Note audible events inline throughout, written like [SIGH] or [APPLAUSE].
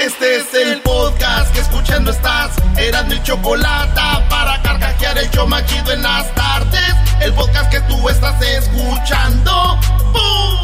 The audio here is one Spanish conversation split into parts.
Este es el podcast que escuchando estás. Eran mi chocolate para carcajear el show machido en las tardes. El podcast que tú estás escuchando. ¡Bum!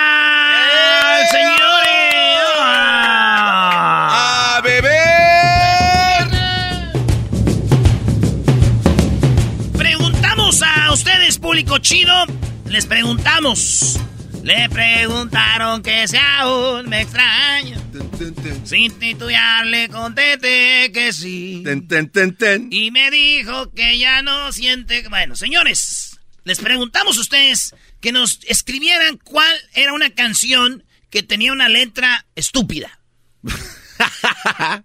público chido. Les preguntamos. Le preguntaron que si aún me extraña. Sin titubear le contesté que sí. Y me dijo que ya no siente... Bueno, señores, les preguntamos a ustedes que nos escribieran cuál era una canción que tenía una letra estúpida. [LAUGHS]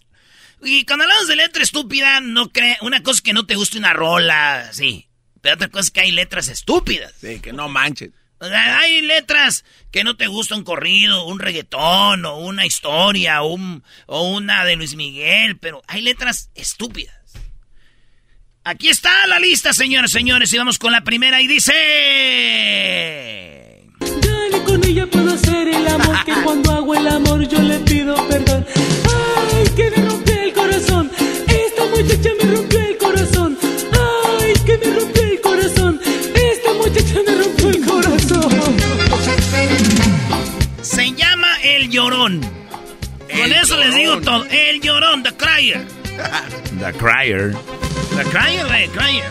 y cuando hablamos de letra estúpida, no cree... Una cosa que no te guste una rola, sí. Pero otra cosa es que hay letras estúpidas. Sí, que no manchen. O sea, hay letras que no te gusta un corrido, un reggaetón, o una historia, o un, o una de Luis Miguel, pero hay letras estúpidas. Aquí está la lista, señores, señores, y vamos con la primera y dice... Dale, con ella puedo hacer el amor que cuando hago el amor yo le pido perdón. Ay, que me rompió El Llorón. Con eso les digo todo. El Llorón, The Crier. [LAUGHS] The Crier. The Crier, The Crier.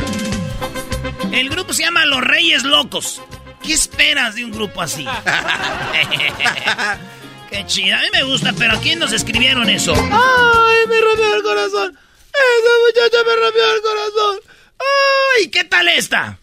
El grupo se llama Los Reyes Locos. ¿Qué esperas de un grupo así? [LAUGHS] Qué chida. A mí me gusta, pero ¿a quién nos escribieron eso? ¡Ay, me rompió el corazón! ¡Esa muchacha me rompió el corazón! ¡Ay, qué tal esta!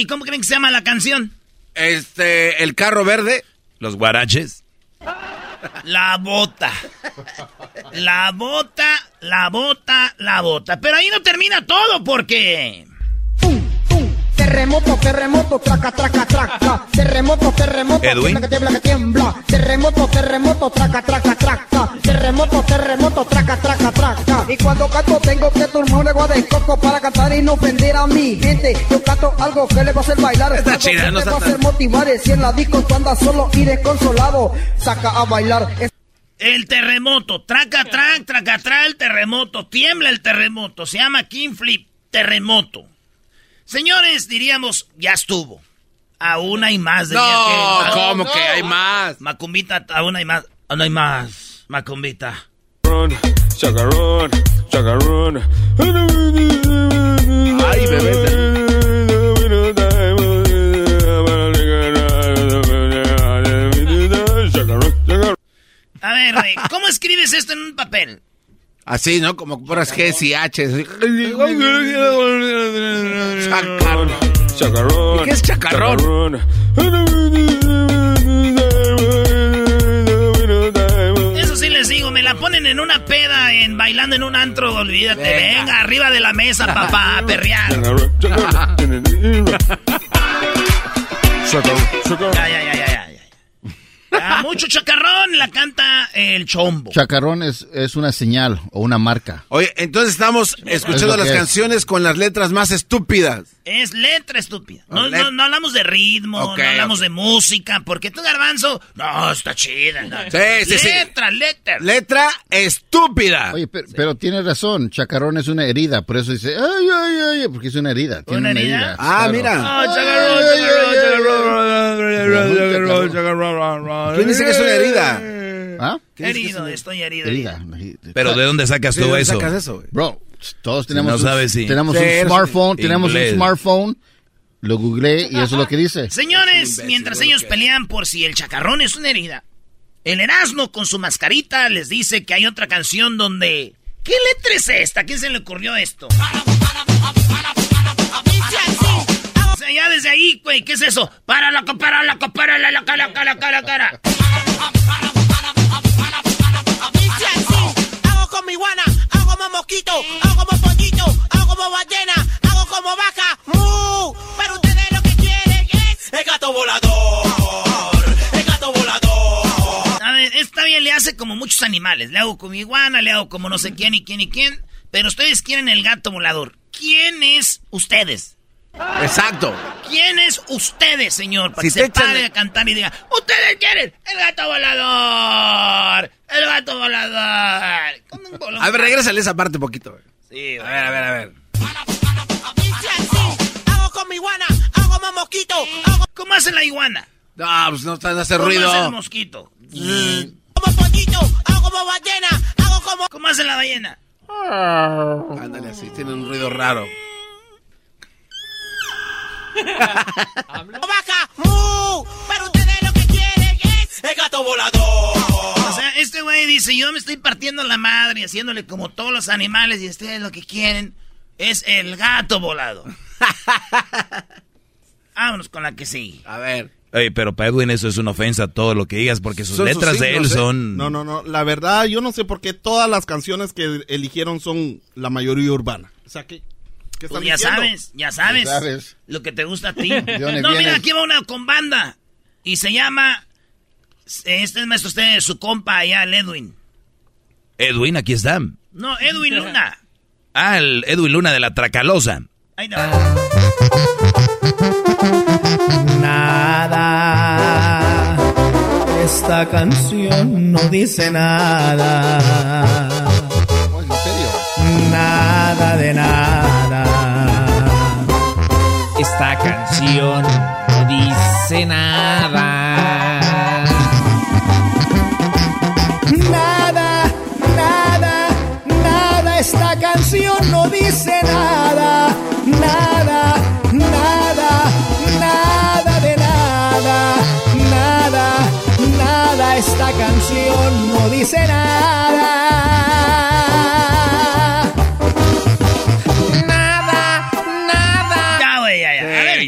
¿Y cómo creen que se llama la canción? Este, el carro verde. Los guaraches. La bota. La bota, la bota, la bota. Pero ahí no termina todo porque... Terremoto, terremoto, traca, traca, traca. Terremoto, terremoto, Edwin. tiembla que tiembla que tiembla. Terremoto, terremoto, traca, traca, traca. Terremoto, terremoto, traca, traca, traca. Y cuando canto tengo que tomar agua de coco para cantar y no ofender a mi gente. Yo canto algo que le va a hacer bailar. Está chida, no está va a hacer motivar. Si en la disco tú andas solo y desconsolado, saca a bailar. El terremoto, traca, trac, traca, tra, el terremoto, tiembla el terremoto, se llama King Flip, terremoto. Señores, diríamos, ya estuvo. Aún hay más. diría No, aquel. ¿cómo que hay más? Macumbita, aún hay más. Aún hay más, Macumbita. Chacarrón, chacarrón. Ay, bebé. A ver, güey, ¿cómo escribes esto en un papel? Así, ¿no? Como puras Gs y Hs. Chacarrón. Chacarrón. ¿Y qué es chacarrón? Eso sí les digo, me la ponen en una peda, en bailando en un antro, olvídate. Venga, arriba de la mesa, [LAUGHS] papá, a perrear. Ya, ya, ya, ya. ya. Ah, mucho chacarrón la canta el chombo. Chacarrón es, es una señal o una marca. Oye, entonces estamos escuchando Es las es. canciones con las letras más estúpidas. Es letra estúpida. No, Oh, let- no, no hablamos de ritmo, no hablamos de música, porque tú, Garbanzo, no, está chida. no. Sí, sí, sí. letra, letra. Letra estúpida. Oye, pero, pero tienes razón, chacarrón es una herida, por eso dice, ay, ay, ay, porque es una herida. Tiene ¿Una una, herida? herida. Ah, claro. mira. Oh, chacarrón, chacarrón, chacarrón. ¿Quién dice que es una herida? ¿Ah? Herido, estoy herido. Herida. Pero ¿de dónde sacas ¿De tú dónde eso? sacas eso, güey? Bro, todos tenemos, no un, sabes si- tenemos Sí, un smartphone, tenemos un smartphone, lo googleé y eso es lo que dice. Señores, mientras ellos pelean por si el chacarrón es una herida, el Erasmo con su mascarita les dice que hay otra canción donde... ¿Qué letra es esta? ¿A quién se le ocurrió esto? Ya desde ahí, güey, ¿qué es eso? Para la para la para la la cara cara cara cara. Hago con mi guana, hago como mosquito, hago como pollito, hago como ballena, hago como vaca, mu. Pero ustedes lo que quieren es el gato volador, el gato volador. A ver, esta bien le hace como muchos animales. Le hago con mi iguana, le hago como no sé quién y quién y quién. Pero ustedes quieren el gato volador. ¿Quién es ustedes? Exacto. ¿Quién es ustedes, señor? Para Si que se echan- pare a cantar y diga, ustedes quieren el gato volador, el gato volador. Un. A ver, regrésale esa parte un poquito. Sí, A ver, a ver, a ver. Hago con mi guana, hago como mosquito, hago ¿Cómo hace la iguana? No, pues no están hace ¿Cómo hace el ruido. mosquito? como pollito, hago como ballena, hago como ¿Cómo hace la ballena? Ándale así, tiene un ruido raro. [LAUGHS] vaca, mu. Pero ustedes lo que quieren es el gato volador. O sea, este güey dice, yo me estoy partiendo la madre y haciéndole como todos los animales y ustedes lo que quieren es el gato volado. [LAUGHS] Vámonos con la que sí. A ver. Oye, pero para Edwin eso es una ofensa todo lo que digas porque sus Son sus letras de él ¿eh? son... No, no, no. La verdad, yo no sé por qué todas las canciones que eligieron son la mayoría urbana. O sea, ¿qué, qué Pues ya diciendo? sabes, ya sabes, Ya sabes. lo que te gusta a ti. [LAUGHS] ¿De dónde no, mira, aquí va una con banda y se llama... Este es maestro usted, su compa allá, el Edwin. Edwin, aquí está. No, Edwin Luna. [LAUGHS] Ah, el Edwin Luna de la Tracalosa. Ahí está. Nada. Esta canción no dice nada. Nada de nada. Canción no dice nada. Nada, nada, nada. Esta canción no dice nada. Nada, nada, nada de nada. Nada, nada. Esta canción no dice nada.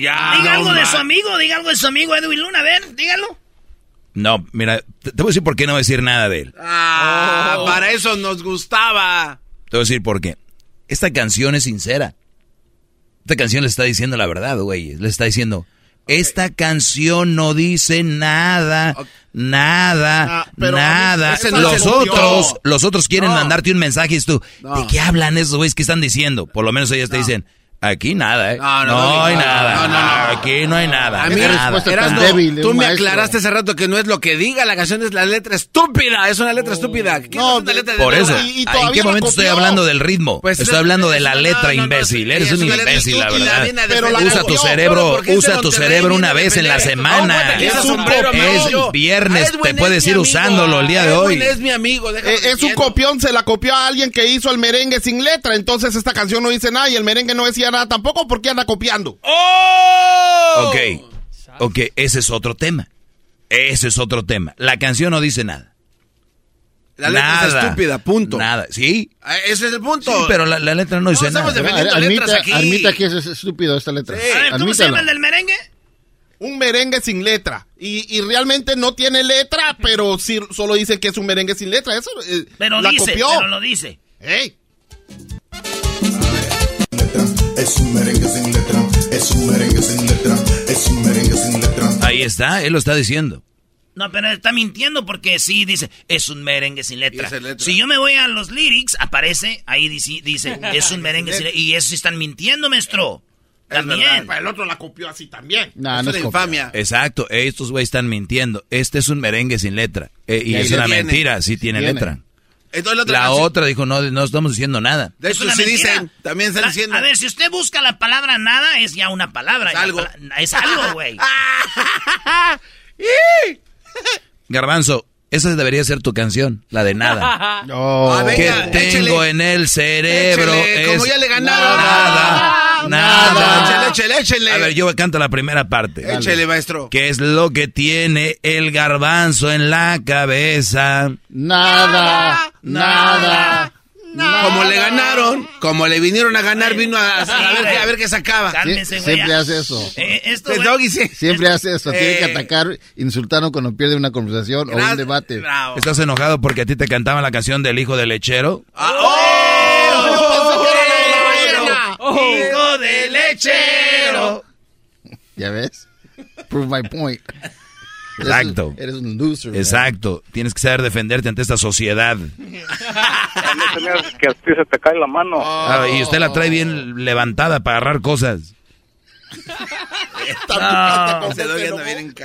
Ya. Diga no algo de su amigo, diga algo de su amigo Edwin Luna, a ver, dígalo. No, mira, te, te voy a decir por qué no voy a decir nada de él. Ah, para eso nos gustaba. Te voy a decir por qué. Esta canción es sincera. Esta canción le está diciendo la verdad, güey. Le está diciendo, esta canción no dice nada, nada, Ah, pero a mí nada. Los otros, los otros quieren No. mandarte un mensaje y tú, No. ¿de qué hablan esos güeyes? ¿Qué están diciendo? Por lo menos ellas te dicen, aquí nada, ¿eh? No, No, no, no, hay nada. no, no, no. Aquí no hay nada. A mí, nada. respuesta Erasmo, tan débil tú me maestro. aclaraste hace rato que no es lo que diga la canción, es la letra estúpida. Es una letra estúpida. ¿Qué No, es una letra Por de eso? Y- y ¿en qué momento estoy hablando del ritmo? Pues estoy es- hablando de la no, letra, no, no, imbécil. Eres es un imbécil, la verdad. Pero la. Usa tu cerebro, ¿por qué es de usa tu cerebro una vez en la semana. Es viernes, te es puedes ir usándolo el día de hoy. Es mi amigo, déjame Eh, es un copión, se la copió a alguien que hizo el merengue sin letra. Entonces esta canción no dice nada y el merengue no decía nada tampoco porque anda copiando. ¡Oh! Ok, ok, ese es otro tema. Ese es otro tema. La canción no dice nada. La letra es estúpida, punto. Nada, sí. Ah, Ese es el punto. Sí, pero la, la letra no dice estamos nada. defendiendo letras Admita, aquí. admita que es, es estúpido esta letra. A ver, ¿cómo se llama el del merengue? Un merengue sin letra. Y, y realmente no tiene letra, pero sí, solo dicen que es un merengue sin letra. Eso eh, Pero la dice, copió. pero lo dice. Ey. Es un merengue sin letra, es un merengue sin letra, es un merengue sin letra. Ahí está, él lo está diciendo. No, pero está mintiendo porque sí dice, es un merengue sin letra. Si yo me voy a los lyrics, aparece, ahí dice, dice es un merengue sin letra. Y eso sí están mintiendo, maestro. También. El otro la copió así también. No, Es no una es copia. infamia. Exacto, estos güeyes están mintiendo. Este es un merengue sin letra. Eh, y es una tiene. mentira, sí tiene tiene. letra. Entonces, la otra, La canción- otra dijo, no, no estamos diciendo nada. De una sí mentira. dicen, también están A- diciendo. A ver, si usted busca la palabra nada, es ya una palabra. Es algo. pala- Es algo, güey. [LAUGHS] Garbanzo, esa debería ser tu canción, la de nada. [LAUGHS] No. A ver, que tengo échele. en el cerebro Échele, como es ya le ganaron. nada, nada. Échele, échele, échele. A ver, yo canto la primera parte. Échele, maestro. ¿Qué es lo que tiene el garbanzo en la cabeza? Nada, nada. Como le ganaron, como le vinieron a ganar, vino a, a ver, a ver qué sacaba. Cálmese, siempre hace eso. Eh, esto, sí. Siempre hace eso. Tiene que Eh. atacar, insultarlo cuando pierde una conversación o un debate. Bravo. ¿Estás enojado porque a ti te cantaban la canción del hijo del lechero? Ah, ¡Oh! Hijo de lechero. ¿Ya ves? Prove my point. Exacto. Eres un loser. man. Exacto. Tienes que saber defenderte ante esta sociedad. que a ti se te cae la mano. Ah, y usted la trae bien levantada para agarrar cosas. No.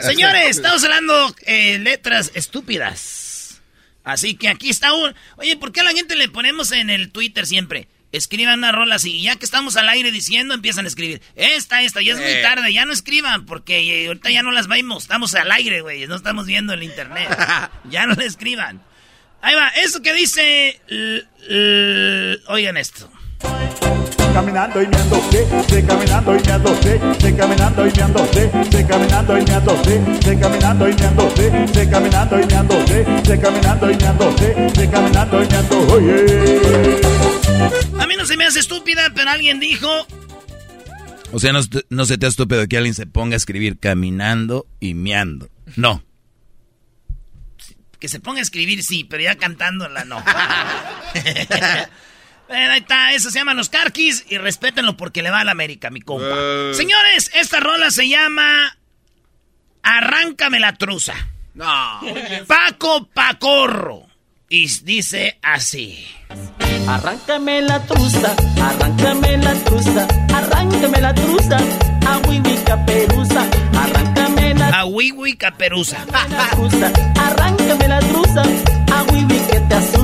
Señores, estamos hablando eh, letras estúpidas. Así que aquí está un... Oye, ¿por qué a la gente le ponemos en el Twitter siempre? Escriban una rola así, y ya que estamos al aire diciendo, empiezan a escribir. Esta, esta, ya es muy Eh. tarde, ya no escriban, porque eh, ahorita ya no las vemos, estamos al aire, güey, no estamos viendo el internet. [LAUGHS] ya no le escriban. Ahí va, eso que dice... l- l- oigan esto. Caminando y meándose, se caminando y meándose, se caminando y meándose, se caminando y meándose, se caminando y meándose, se caminando y meándose, se caminando y meándose, se caminando y meando, oye. A mí no se me hace estúpida, pero alguien dijo... O sea, no, no se te hace estúpido que alguien se ponga a escribir caminando y meando. No. Que se ponga a escribir, sí, pero ya cantándola, no. [LAUGHS] Bueno, ahí está, eso se llaman los carquis y respétenlo porque le va a la América, mi compa. Señores, esta rola se llama Arráncame la truza. No. Paco Pacorro. Y dice así. Arráncame la truza, arráncame la truza, arráncame la truza, a Wiwi Caperuza, arráncame la A Wiwi Caperuza. arráncame la truza, a Wiwi que te asusta.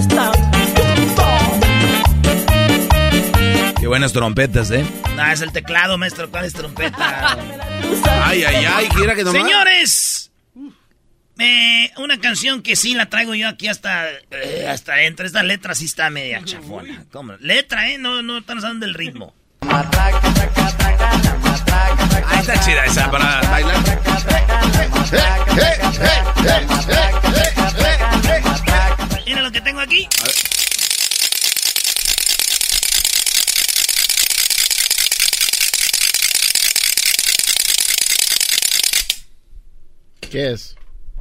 Qué buenas trompetas, ¿eh? No, es el teclado, maestro. ¿Cuál es trompeta? [LAUGHS] Ay, ay, ay, quiera que. Señores, eh, una canción que sí la traigo yo aquí hasta, eh, hasta dentro. Esta letra sí está media chafona. ¿Cómo? Letra, ¿eh? No, no están usando el ritmo. Ah, está chida esa para bailar. Mira lo que tengo aquí. ¿Qué es?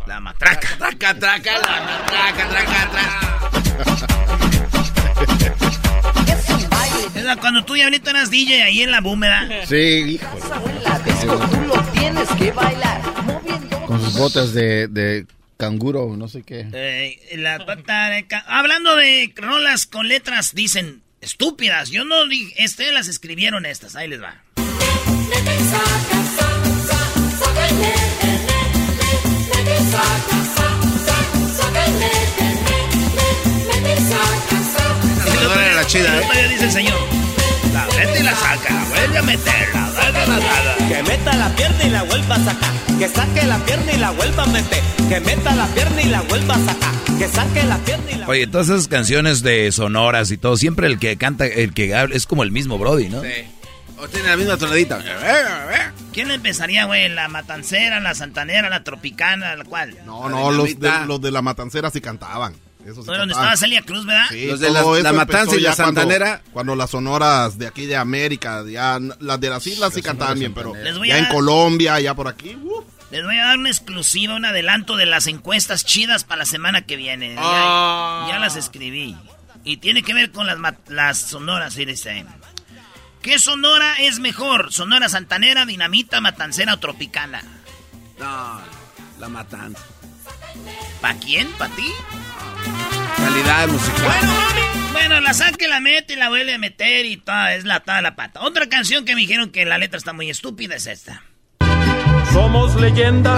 La matraca. Traca, traca, la matraca, traca, traca. Es la- cuando tú y ahorita eras DJ ahí en la búmeda. Sí, híjole. Con sus botas de, de canguro, no sé qué. Eh, la pata de Hablando de rolas con letras, dicen estúpidas. Yo no dije, este las escribieron estas. Ahí les va. No era la chida, ¿eh? Todavía dice el señor. La mete y la saca, vuelve a meterla. da, da, da, da, da. Que meta la pierna y la vuelva a sacar. Que saque la pierna y la vuelva a meter. Que meta la pierna y la vuelva a sacar. Que saque la pierna y la Oye, todas esas canciones de sonoras y todo, siempre el que canta, el que habla, es como el mismo Brody, ¿no? Sí. O tiene la misma tonadita. ¿Quién empezaría, güey? ¿La matancera, la santanera, la tropicana, la cual? No, no, los de, los de la matancera sí cantaban. Eso Fue donde estaba Celia Cruz, ¿verdad? Sí, Los de la- Matanza y la cuando- Santanera. Cuando, las sonoras de aquí de América, ya las de las islas sí cantaban bien, pero Les voy ya a en Colombia, ya por aquí. uh, Les voy a dar una exclusiva, un adelanto de las encuestas chidas para la semana que viene. Ya- Ah. Ya, las escribí. Y tiene que ver con las, las sonoras, fíjense. ¿Qué sonora es mejor? ¿Sonora santanera, dinamita, matancera o tropicana? No, la matanza. ¿Pa quién? ¿Pa ti? Calidad musical. Bueno, mami. Bueno, la saque, la mete y la vuelve a meter y toda, es la toda la pata. Otra canción que me dijeron que la letra está muy estúpida es esta. Somos leyenda.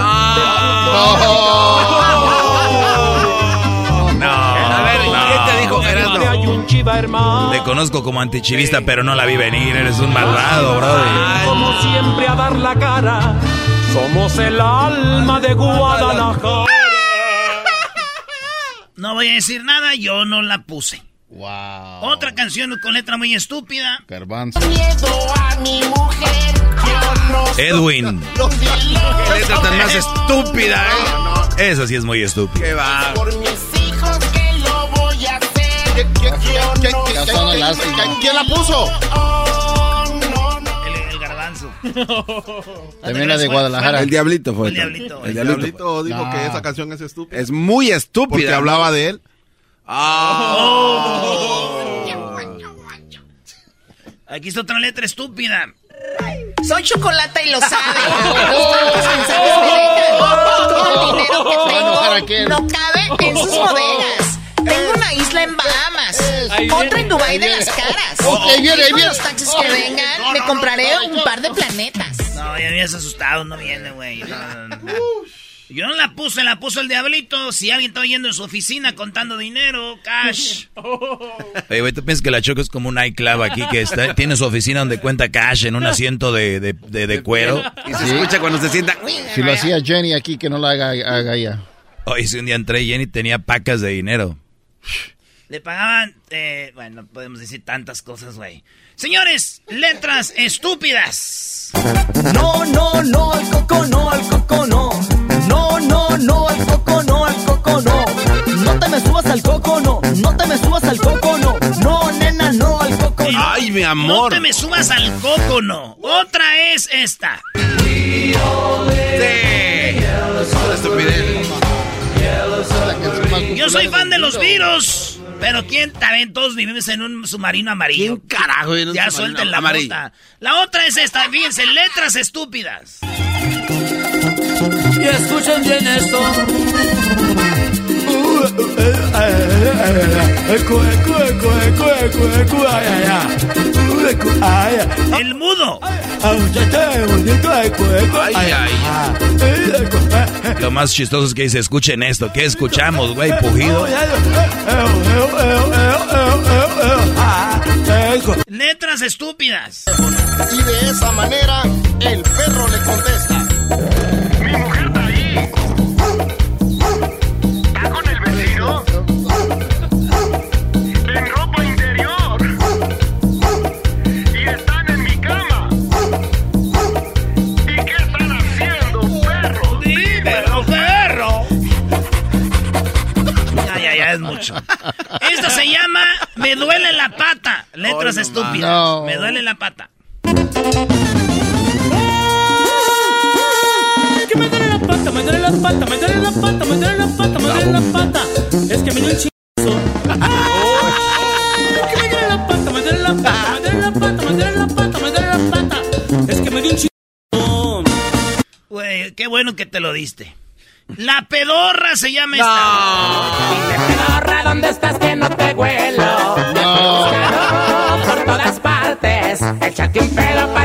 No, a ver, ¿quién te dijo, Gerardo? Te conozco como antichivista, pero no la vi venir. Eres un malvado, brother. Como siempre a dar la cara. Somos el alma de Guadalajara. No voy a decir nada, yo no la puse. Wow. Otra canción con letra muy estúpida. Garbanzo. Edwin. Qué letra tan más estúpida, ¿eh? Eso sí es muy estúpido. Qué va. Ya son elásticos. ¿Quién la puso? También la de Guadalajara. El diablito fue. El diablito. El El diablito. diablito dijo No. que esa canción es estúpida. Es muy estúpida. Porque hablaba de él. Aquí está otra letra estúpida. Soy chocolata y lo sabe. [LAUGHS] Tantos mensajes me dejan. Todo el dinero que Se va a enojar aquel. tengo no cabe en sus bodegas. Tengo una isla en Bahamas, otra en Dubai ahí de las caras. Ok, ahí viene, ahí Con viene. los taxis que vengan, me compraré un par de planetas. No, ya habías asustado, no viene, güey. Yo no la puse, la puso el diablito. Si alguien está yendo en su oficina contando dinero, cash. [LAUGHS] Oye, güey, ¿tú piensas que la Choco es como un iClub aquí que está, tiene su oficina donde cuenta cash en un asiento de, de, de- de cuero? Y se escucha cuando se sienta. Si lo hacía Jenny aquí, que no la haga, haga ella. Oye, si un día entré y Jenny tenía pacas de dinero. Le pagaban, eh, bueno, no podemos decir tantas cosas, güey. Señores, letras estúpidas. No, no, no, al coco no, al coco no. No, no, no, al coco no, al coco no. No te me subas al coco no, no te me subas al coco no. No, nena, no, al coco no. Ay, mi No amor. te me subas al coco, no. Otra es esta. Sí. Estupidez. Yo soy fan de los virus. Pero quién también todos vivimos en un submarino amarillo. ¿Quién carajo en un Ya suelten la mota. La otra es esta, fíjense, letras estúpidas. Y escuchen bien esto. El mudo. Ay, ay. Lo más chistoso es que dice, escuchen esto. ¿Qué escuchamos, güey? Pujido. Letras estúpidas. Y de esa manera el perro le contesta. Mucho. Esto se llama Me duele la pata. Letras estúpidas. No. Me duele la pata. Que me duele la pata, me duele la pata, me duele la pata, me duele la pata, me duele la pata. Es que me dio un chingazo. Que me duele la pata, me duele la pata, me duele la pata, me duele la pata, me duele la pata. Es que me dio un chingazo. Güey, qué bueno que te lo diste. La pedorra se llama esta. Pedorra, ¿dónde estás que no te huelo? No. Por todas partes, échate un pedo para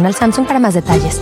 Samsung para más detalles.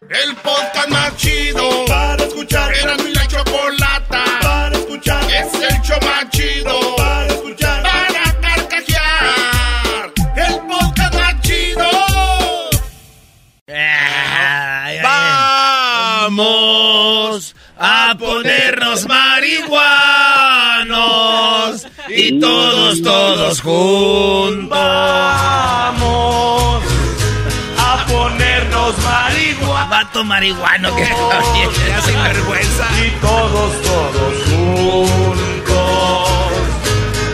El podcast más chido para escuchar. Era mi la chocolata para escuchar. Es el show más chido para escuchar. Para carcajear. El podcast más chido. Vamos a ponernos marihuanos y todos, todos juntos. Vamos Vato marihuano que ya sin vergüenza. Y todos, todos juntos,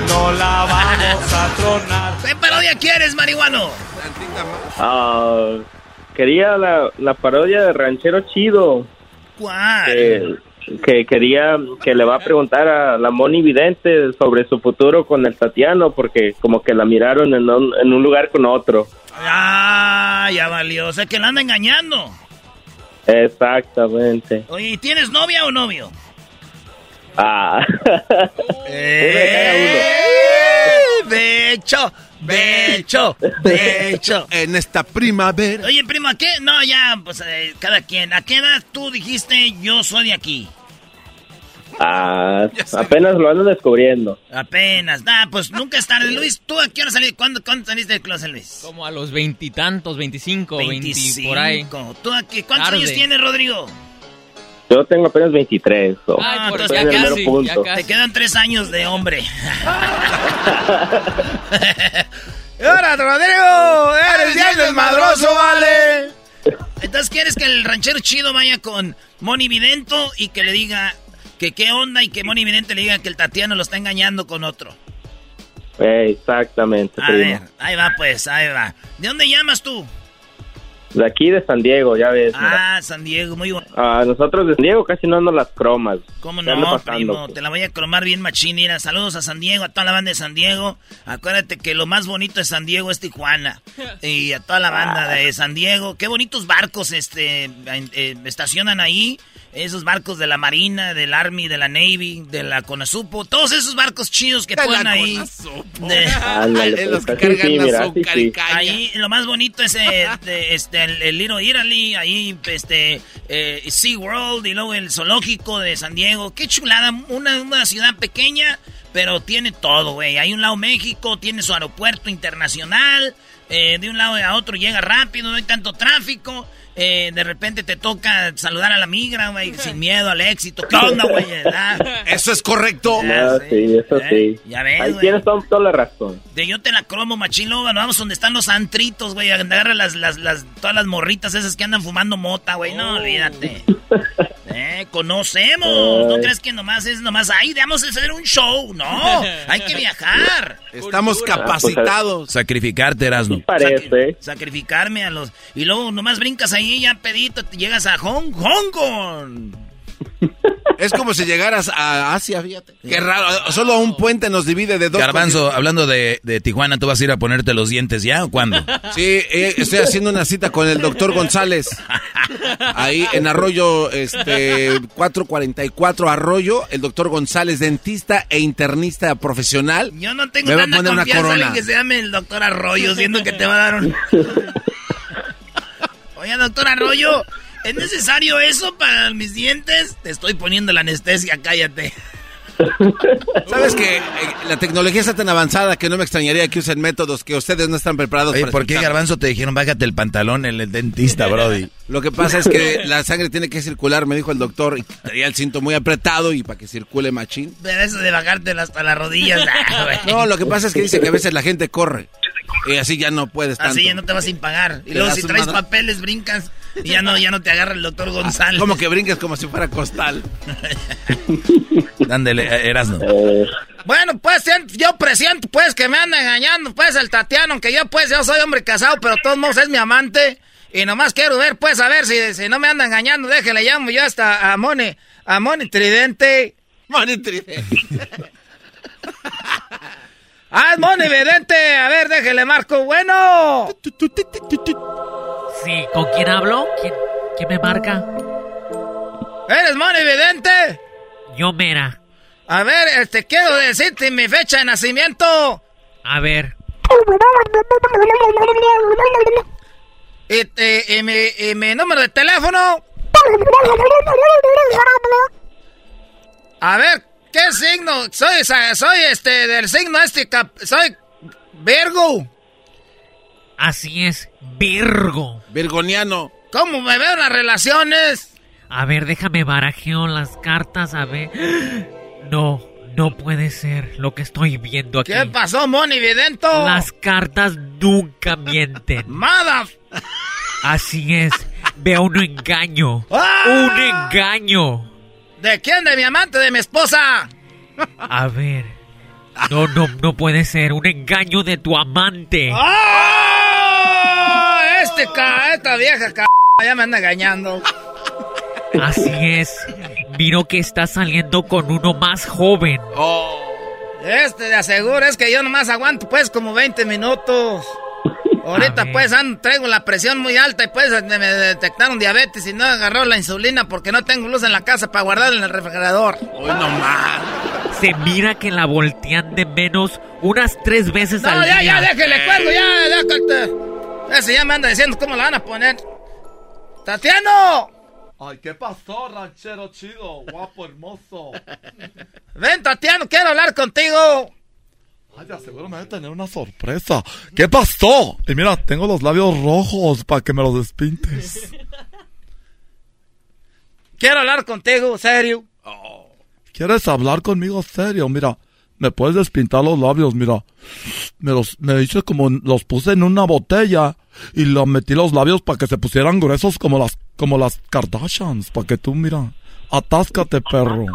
no la vamos a tronar. [LAUGHS] ¿Qué parodia quieres, marihuano? Ah, quería la, la parodia de Ranchero Chido. ¿Cuál? Que, que quería que le va a preguntar a la Moni Vidente sobre su futuro con el Tatiano, porque como que la miraron en un, en un lugar con otro. Ah, ya valió. O sea que la anda engañando. Exactamente. Oye, ¿tienes novia o novio? Ah. [LAUGHS] Eh, de hecho, de hecho, de hecho. [LAUGHS] En esta primavera. Oye, primo, ¿a qué? No, ya, pues eh, cada quien. ¿A qué edad tú dijiste yo soy de aquí? Ah, [LAUGHS] apenas lo ando descubriendo. Apenas. Nah, pues nunca es tarde. Luis, ¿tú a qué hora saliste? ¿Cuándo, ¿Cuándo saliste del closet, Luis? Como a los veintitantos, veinticinco, veinti por ahí. ¿Tú a qué? ¿Cuántos Tarde. años tienes, Rodrigo? Yo tengo apenas 23. so, Ah, estoy entonces en ya el mero casi. Te quedan tres años de hombre. [LAUGHS] ¡Ahora, Rodrigo! ¡Eres bien desmadroso, vale! Entonces, ¿quieres que el ranchero chido vaya con Moni Vidento y que le diga que qué onda y que Moni Vidente le diga que el Tatiano lo está engañando con otro? Eh, exactamente, A primo. ver, ahí va pues, ahí va. ¿De dónde llamas tú? De aquí de San Diego, ya ves. mira. Ah, San Diego, muy bueno. Ah, nosotros de San Diego casi no nos las cromas. ¿Cómo ¿Qué anda no, pasando? primo? Te la voy a cromar bien machín. Mira, saludos a San Diego, a toda la banda de San Diego. Acuérdate que lo más bonito de San Diego es Tijuana. [LAUGHS] Y a toda la banda de San Diego. Qué bonitos barcos este, eh, estacionan ahí. Esos barcos de la Marina, del Army, de la Navy, de la Conasupo. Todos esos barcos chidos que De ponen ahí. De- Ándale, En los pues, que cargan sí, mira, azúcar así y sí. caña. Ahí lo más bonito es de, este, el, el Little Italy, ahí este, eh, SeaWorld y luego el zoológico de San Diego. Qué chulada, una, una ciudad pequeña, pero tiene todo, güey. Hay un lado México, tiene su aeropuerto internacional, eh, de un lado a otro llega rápido, no hay tanto tráfico. Eh, de repente te toca saludar a la migra, güey, sin miedo al éxito. ¿Qué onda, [LAUGHS] güey? ¿Verdad? Eso es correcto. Ah, sí, eso Eh, sí. ya ves, Ahí tienes to- toda la razón. De yo te la cromo, machilo, bueno, vamos donde están los antritos, güey. Agarra las, las, las, todas las morritas esas que andan fumando mota, güey. No, olvídate. [LAUGHS] Eh, conocemos. ¿No crees que nomás es nomás, ay, vamos a hacer un show? No, [LAUGHS] hay que viajar. Estamos pues, capacitados. Sacrificarte, Erasmo. Parece. Sacrificarme a los... Y luego nomás brincas ahí, ya pedito, te llegas a Hong, Hong Kong. Es como si llegaras a Asia, fíjate. Qué raro. Solo un puente nos divide de dos. Garbanzo, hablando de, de Tijuana, ¿tú vas a ir a ponerte los dientes ya o cuándo? Sí, eh, estoy haciendo una cita con el doctor González. Ahí en Arroyo, este, 444 Arroyo, el doctor González, dentista e internista profesional. Yo no tengo Me va a tanta poner una confianza corona. que se llame el doctor Arroyo, siendo que te va a dar un... [LAUGHS] Oye, doctor Arroyo, ¿es necesario eso para mis dientes? Te estoy poniendo la anestesia, cállate. [LAUGHS] ¿Sabes que eh, la tecnología está tan avanzada que no me extrañaría que usen métodos que ustedes no están preparados Oye, para ¿por qué? Garbanzo te dijeron bájate el pantalón en el dentista, Brody? [LAUGHS] Lo que pasa es que la sangre tiene que circular, me dijo el doctor, y traía el cinto muy apretado y para que circule machín. Pero eso de bajártela hasta las rodillas, nah, [LAUGHS] güey. No, lo que pasa es que dice que a veces la gente corre y así ya no puedes tanto. Así ya no te vas sin pagar. Y luego si traes papeles, brincas y ya no, ya no te agarra el doctor González. Como que brinques como si fuera costal. [LAUGHS] Dándole, eh, Erasmo. Bueno, pues yo presiento pues que me anda engañando pues el Tatiano, aunque yo pues yo soy hombre casado, pero de todos modos es mi amante. Y nomás quiero ver, pues, a ver si, si no me anda engañando. Déjele, llamo yo hasta a Moni, a Moni Tridente. Moni Tridente. [LAUGHS] ah, es Moni Vidente. A ver, déjele, Marco. Bueno. Sí, ¿con quién hablo? ¿Quién, quién me marca? ¿Eres Moni Vidente? Yo, mera. A ver, este, quiero decirte mi fecha de nacimiento. A ver. Y, y, y mi, y mi número de teléfono. A ver, ¿qué signo? Soy, soy este, del signo este, cap- soy Virgo. Así es, Virgo. Virgoniano. ¿Cómo me veo en las relaciones? A ver, déjame barajeo las cartas, a ver. No, no puede ser lo que estoy viendo aquí. ¿Qué pasó, Moni Vidento? Las cartas nunca mienten. [LAUGHS] ¡Madas! Así es, veo un engaño. ¡Ah! Un engaño. ¿De quién? ¿De mi amante? ¿De mi esposa? A ver. No, no, no puede ser. Un engaño de tu amante. ¡Ah! Este ca... Esta vieja ca... Ya me anda engañando. Así es. Miro que está saliendo con uno más joven. Este, de aseguro, es que yo nomás aguanto pues como 20 minutos. Ahorita pues ando- traigo la presión muy alta y pues me me detectaron diabetes y no agarró la insulina porque no tengo luz en la casa para guardarla en el refrigerador. Hoy nomás. Se mira que la voltean de menos unas tres veces No, al ya, día. ya, déjele cuelgo, ya, ya. Ese ya me anda diciendo cómo la van a poner. ¡Tatiano! Ay, ¿qué pasó, ranchero chido, guapo, hermoso? Ven, Tatiano, quiero hablar contigo. Ay, de seguro me voy a tener una sorpresa. ¿Qué pasó? Y mira, tengo los labios rojos para que me los despintes. [LAUGHS] Quiero hablar contigo, serio. ¿Quieres hablar conmigo serio? Mira, me puedes despintar los labios, mira. Me los, me hice como, los puse en una botella y los metí los labios para que se pusieran gruesos como las, como las Kardashians, para que tú, mira, atáscate, perro.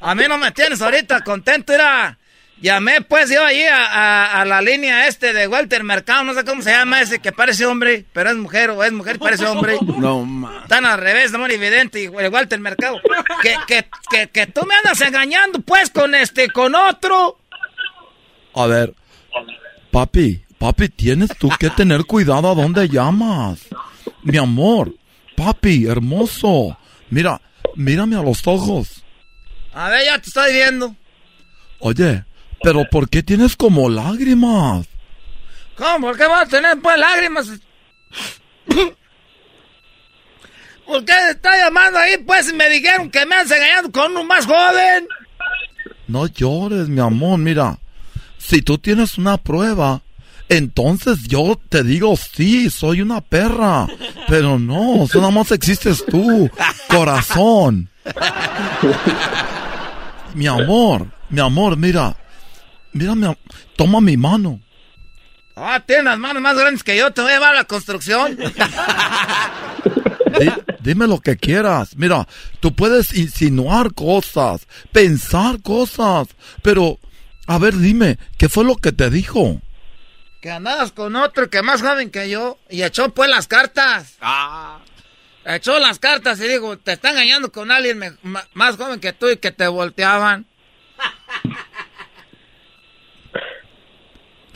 A mí no me tienes ahorita contento, era. Llamé pues yo allí a, a- a la línea este de Walter Mercado, no sé cómo se llama ese que parece hombre, pero es mujer o es mujer y parece hombre. [LAUGHS] No, ma. Están al revés, no evidente, Walter Mercado. Que, que, que, que tú me andas engañando pues con este, con otro. A ver, papi, papi, tienes tú que tener cuidado a dónde llamas. Mi amor, papi, hermoso. Mira, mírame a los ojos. A ver, ya te estoy viendo. Oye, pero ¿por qué tienes como lágrimas? ¿Cómo? ¿Por qué vas a tener pues lágrimas? ¿Por qué está llamando ahí pues y me dijeron que me andas engañando con uno más joven? No llores, mi amor, mira. Si tú tienes una prueba, entonces yo te digo sí, soy una perra. Pero no, nada más existes tú, corazón. Mi amor, mi amor, mira. Mira, mi am- toma mi mano. Ah, tienes las manos más grandes que yo, te voy a llevar a la construcción. Di- dime lo que quieras. Mira, tú puedes insinuar cosas, pensar cosas, pero, a ver, dime, ¿qué fue lo que te dijo? Que andabas con otro que más joven que yo y echó pues las cartas. Ah. Echó las cartas y digo, te está engañando con alguien más joven que tú y que te volteaban.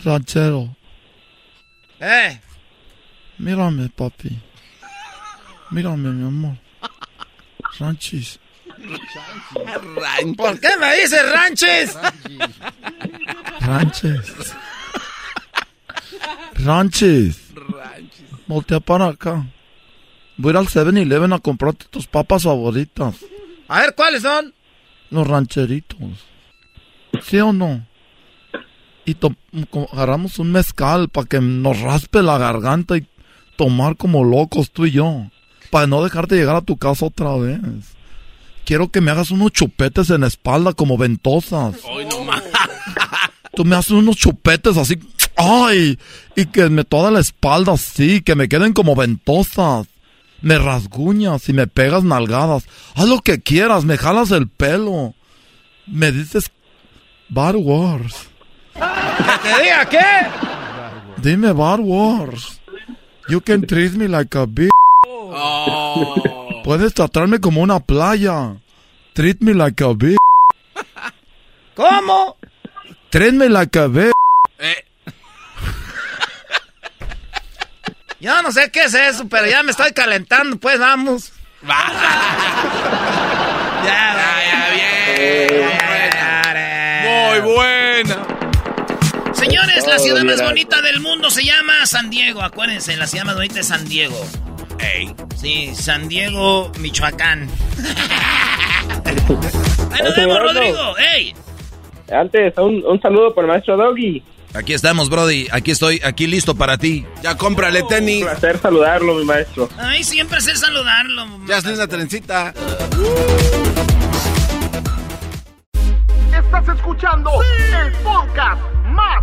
Ranchero, Eh, mírame, papi. Mírame, mi amor. Ranchis. ¿por qué me dices ranches? Ranches. Ranches. Voltea para acá. Voy a ir al 7-Eleven a comprarte tus papas favoritas. A ver, ¿cuáles son? Los rancheritos. ¿Sí o no? Y agarramos un mezcal para que nos raspe la garganta y tomar como locos tú y yo. Para no dejarte llegar a tu casa otra vez. Quiero que me hagas unos chupetes en la espalda como ventosas. Hoy nomás. [LAUGHS] Tú me haces unos chupetes así. ¡Ay! Y que me toda la espalda así, que me queden como ventosas. Me rasguñas y me pegas nalgadas. Haz lo que quieras, me jalas el pelo. Me dices Bad Wars. ¿Que te diga qué? Dime Bad Wars. You can treat me like a bitch. Puedes tratarme como una playa. Treat me like a bitch. ¿Cómo? Treat me like a bitch. Yo no sé qué es eso, pero ya me estoy calentando, pues vamos. ya, ya, Muy buena. Señores, la Oh, ciudad más bonita del mundo se llama San Diego. Acuérdense, la ciudad más bonita es San Diego. Ey. Sí, San Diego, Michoacán. [LAUGHS] Ahí nos vemos. Rodrigo. ¡Ey! Antes, un, un saludo para el maestro Doggy. Aquí estamos, Brody. Aquí estoy, aquí listo para ti. Ya cómprale tenis. Un placer saludarlo, mi maestro. Ay, siempre sé saludarlo. Ya hazle una trencita. Estás escuchando el podcast más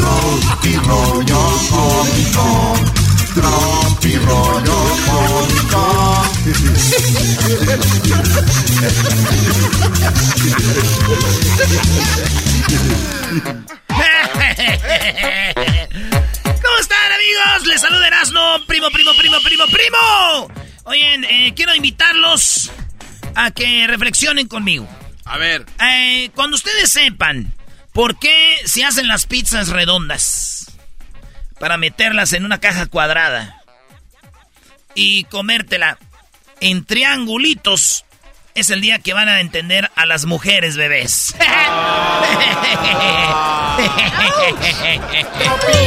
Tropi rollo cómico. Tropi rollo ¿Cómo están, amigos? Les saluda Erasmo, primo, primo, primo, primo, primo. Oigan, eh, quiero invitarlos a que reflexionen conmigo. A ver. Eh, cuando ustedes sepan por qué se hacen las pizzas redondas para meterlas en una caja cuadrada y comértela en triangulitos, es el día que van a entender a las mujeres bebés.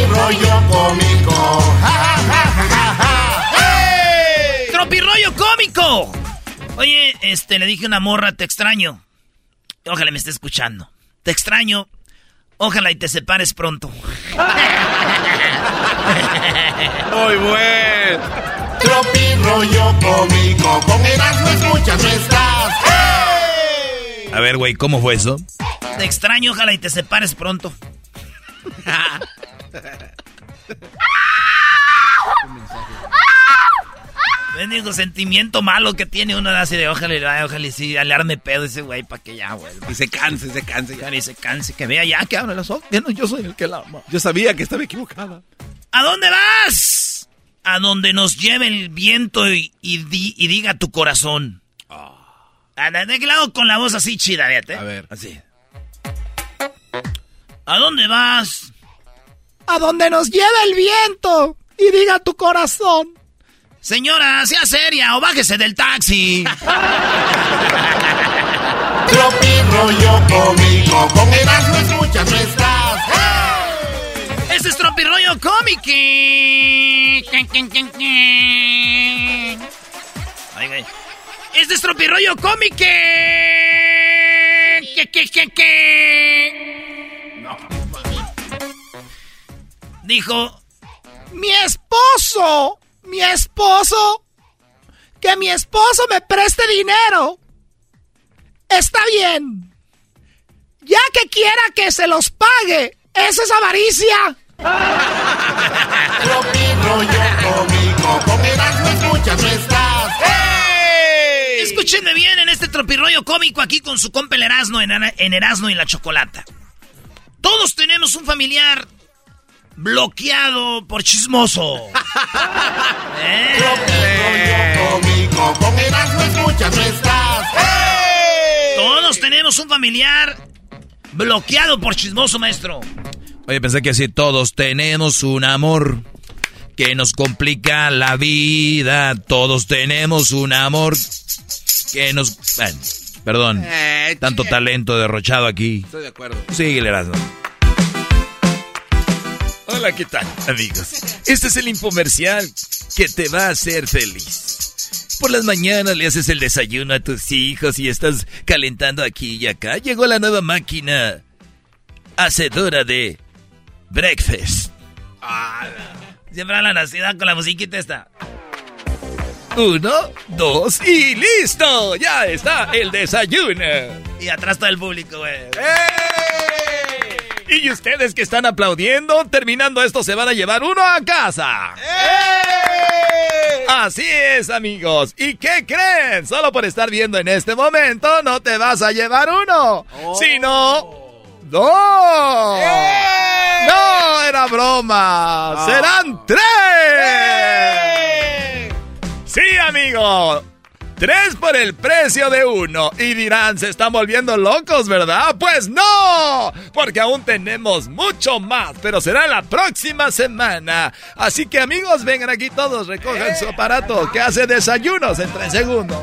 rollo cómico. ¡Tropirollo cómico! Oye, este, le dije a una morra, te extraño. Ojalá me esté escuchando. Te extraño. Ojalá y te separes pronto. Muy buen. Tropi rollo cómico. Con Erasmo escuchas no estás. A ver, güey, ¿cómo fue eso? Te extraño, ojalá y te separes pronto. [LAUGHS] [LAUGHS] Bendigo sentimiento malo que tiene uno así de ojalá, ojalá y sí, alarme pedo ese güey para que ya vuelva. Y se canse, se canse. Y se canse, que vea ya que abre los ojos, que no, yo soy el que la ama. Yo sabía que estaba equivocada. ¿A dónde vas? A donde nos lleve el viento y, y di- y diga tu corazón. Ah, ¿De de qué lado con la voz así chida, fíjate? A ver. Así. ¿A dónde vas? A donde nos lleva el viento y diga tu corazón. Señora, sea seria o bájese del taxi. Tropi rollo cómico. Con Erasmo escuchas no estás. Este es Tropirollo Cómico. Ay, güey. Este es Tropirollo Cómico. ¿Qué, qué, qué, qué? No. Dijo, Mi esposo mi esposo, que mi esposo me preste dinero. Está bien. Ya que quiera que se los pague, esa es avaricia. [LAUGHS] Escúchenme bien en este tropirroyo cómico aquí con su compa el Erasmo en, en Erasmo y la Chocolata. Todos tenemos un familiar bloqueado por chismoso. [LAUGHS] ¿Eh? Todos tenemos un familiar bloqueado por chismoso, maestro. Oye, pensé que así todos tenemos un amor que nos complica la vida. Todos tenemos un amor que nos... Bueno, perdón, Eh, tanto talento derrochado aquí. Estoy de acuerdo. Síguele, Erasmo. Hola, ¿qué tal, amigos? Este es el infomercial que te va a hacer feliz. Por las mañanas le haces el desayuno a tus hijos y estás calentando aquí y acá. Llegó la nueva máquina hacedora de breakfast. Siempre hablan así, da con la musiquita esta. Uno, dos y listo. Ya está el desayuno. Y atrás todo el público, güey. Y ustedes que están aplaudiendo, terminando esto se van a llevar uno a casa. Así es, amigos. ¿Y qué creen? Solo por estar viendo en este momento no te vas a llevar uno, sino dos. No, era broma. Serán tres. Sí, amigo. Tres por el precio de uno. Y dirán, se están volviendo locos, ¿verdad? Pues no, porque aún tenemos mucho más, pero será la próxima semana. Así que amigos, vengan aquí todos, recojan su aparato que hace desayunos en tres segundos.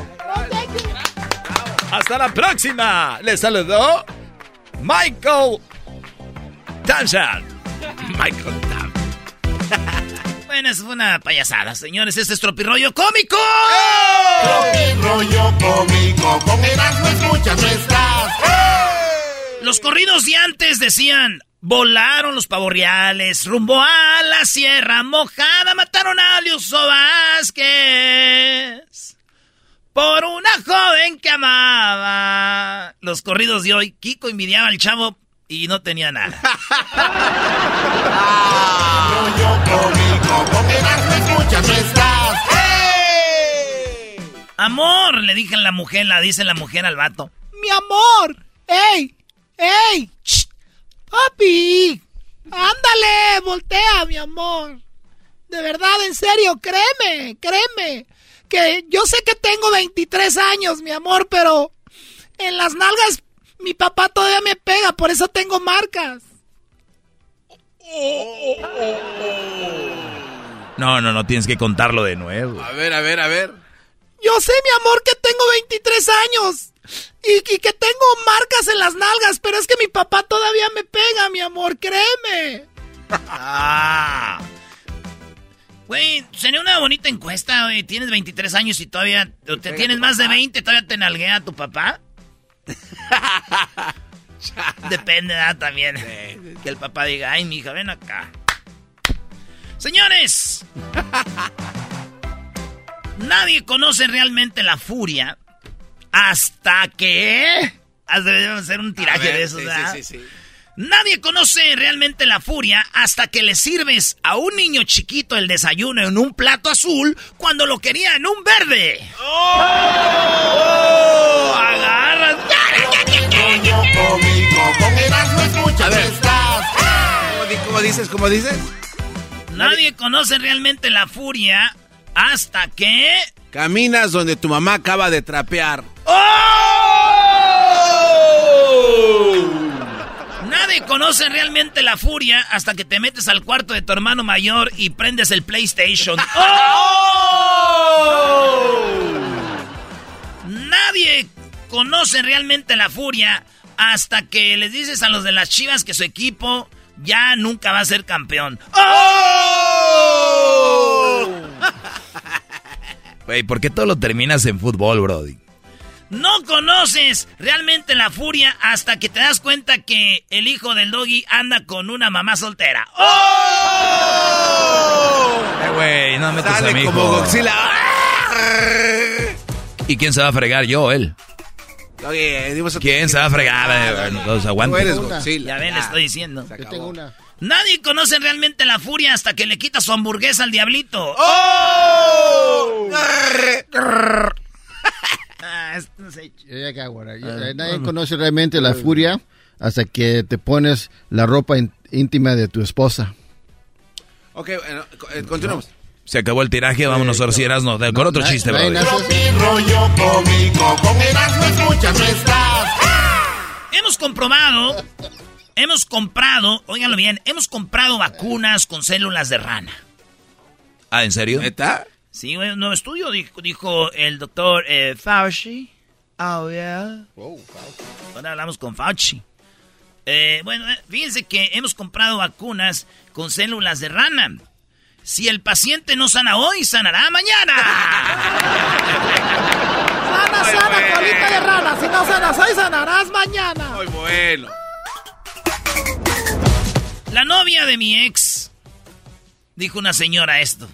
Hasta la próxima. Les saludó Michael Tanshan. Michael Tam. [LAUGHS] Bueno, fue una payasada, señores. Este es Tropirroyo Cómico. Rollo cómico, con Erasmo escuchas nuestras. Los corridos de antes decían, volaron los pavorreales, rumbo a la sierra mojada, mataron a Liuso Vázquez. Por una joven que amaba. Los corridos de hoy, Kiko envidiaba al chavo y no tenía nada. [LAUGHS] Con Erasmo escuchas nuestras. Amor, le dije a la mujer, la dice la mujer al vato. Mi amor. ¡Ey! ¡Ey! ¡Shh! ¡Papi! ¡Ándale! ¡Voltea, mi amor! De verdad, en serio, créeme, créeme. Que yo sé que tengo 23 años, mi amor, pero en las nalgas mi papá todavía me pega, por eso tengo marcas. No, no, no, tienes que contarlo de nuevo. A ver, a ver, a ver. Yo sé, mi amor, que tengo 23 años y, y que tengo marcas en las nalgas, pero es que mi papá todavía me pega, mi amor, créeme. Ah. [LAUGHS] Güey, sería una bonita encuesta, güey. Tienes 23 años y todavía te tienes más de papá? 20, todavía te nalguea a tu papá. [LAUGHS] Depende, ¿verdad? También. Que el papá diga, ay, mi hija, ven acá. Señores, nadie conoce realmente la furia hasta que... Has de ser un tiraje ver, de esos, sí, sí, sí, sí. Nadie conoce realmente la furia hasta que le sirves a un niño chiquito el desayuno en un plato azul cuando lo quería en un verde. ¡Oh! ¡Agarras! Rollo cómico, con Erasmo escuchas nuestras. ¿Cómo, di- cómo dices? ¿Cómo dices? Nadie conoce realmente la furia hasta que... Caminas donde tu mamá acaba de trapear. Nadie conoce realmente la furia hasta que te metes al cuarto de tu hermano mayor y prendes el PlayStation. [LAUGHS] ¡Oh! Nadie conoce realmente la furia hasta que les dices a los de las chivas que su equipo ya nunca va a ser campeón. ¡Oh! [LAUGHS] Güey, ¿por qué todo lo terminas en fútbol, Brody? No conoces realmente la furia hasta que te das cuenta que el hijo del doggy anda con una mamá soltera. ¡Oh! Eh, güey, no Sale a mi hijo. como Godzilla. ¿Y quién se va a fregar? Yo, él. Oye, dimos ¿Quién se va a fregar? Los. Ya ven, le estoy diciendo. Yo tengo una. Nadie conoce realmente la furia hasta que le quita su hamburguesa al diablito. ¡Oh! Ah, hago ahora. Yo- eh, Nadie conoce realmente la furia hasta que te pones la ropa íntima de tu esposa. Ok, eh, continuamos. Se acabó el tiraje, vámonos ahora sí, Erasmo. De- Con otro chiste, nadie brother. rollo cómico, con Erasmo escuchas no estás. Hemos comprobado, hemos comprado, óiganlo bien, hemos comprado vacunas con células de rana. Ah, ¿en serio? ¿Neta? Sí, un nuevo estudio, dijo, dijo el doctor eh, Fauci. Oh, yeah. Ahora hablamos con Fauci. Eh, bueno, eh, fíjense que hemos comprado vacunas con células de rana. Si el paciente no sana hoy, sanará mañana. Sana, sana, colita de rana. Si no sanas hoy, sanarás mañana. Muy bueno. La novia de mi ex, dijo una señora esto.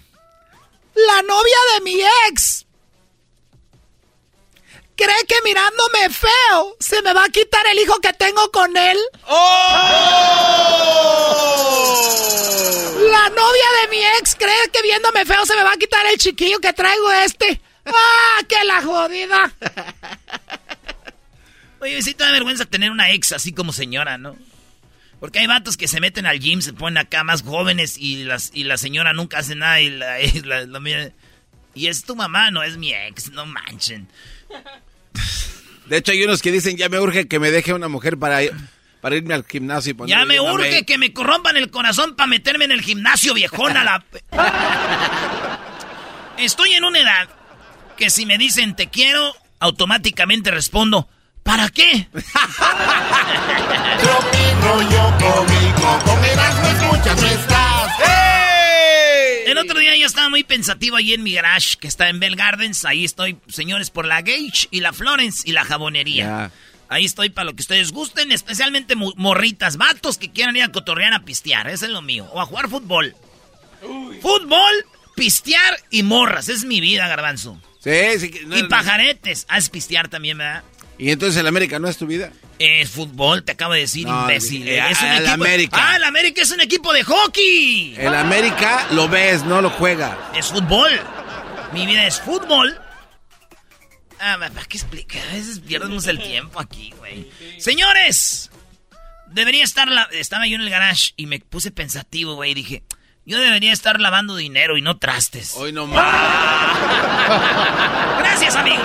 La novia de mi ex. ¿Cree que mirándome feo se me va a quitar el hijo que tengo con él? La novia de mi ex cree que viéndome feo se me va a quitar el chiquillo que traigo este. ¡Ah, qué la jodida! Oye, sí te da vergüenza tener una ex así como señora, ¿no? Porque hay vatos que se meten al gym, se ponen acá más jóvenes y, las, y la señora nunca hace nada y la, [LAUGHS] y la- la mira- Y es tu mamá, no es mi ex, no manchen. De hecho, hay unos que dicen, ya me urge que me deje una mujer para, ir- para irme al gimnasio y ponerme Ya me urge que me corrompan el corazón para meterme en el gimnasio, viejona. La... [LAUGHS] Estoy en una edad que si me dicen te quiero, automáticamente respondo, ¿para qué? [LAUGHS] rollo cómico, con Erasmo escuchas no estás. El otro día yo estaba muy pensativo ahí en mi garage, que está en Bell Gardens. Ahí estoy, señores, por la Gage y la Florence y la jabonería. Ahí estoy para lo que ustedes gusten, especialmente morritas, vatos que quieran ir a cotorrear a pistear. Eso es lo mío. O a jugar fútbol. Fútbol, pistear y morras. Es mi vida, garbanzo. Sí, sí. que- no- y pajaretes. Ah, es pistear también, ¿verdad? Y entonces el América no es tu vida. Es fútbol, te acabo de decir, No, imbécil. eh, es un el equipo... América. Ah, el América es un equipo de hockey. El América lo ves, no lo juega. Es fútbol. Mi vida es fútbol. Ah, ¿para qué explicar? A veces pierdemos el tiempo aquí, güey. Señores, debería estar... La... Estaba yo en el garage y me puse pensativo, güey. y Dije, yo debería estar lavando dinero y no trastes. Hoy no más. [LAUGHS] Gracias, amigos.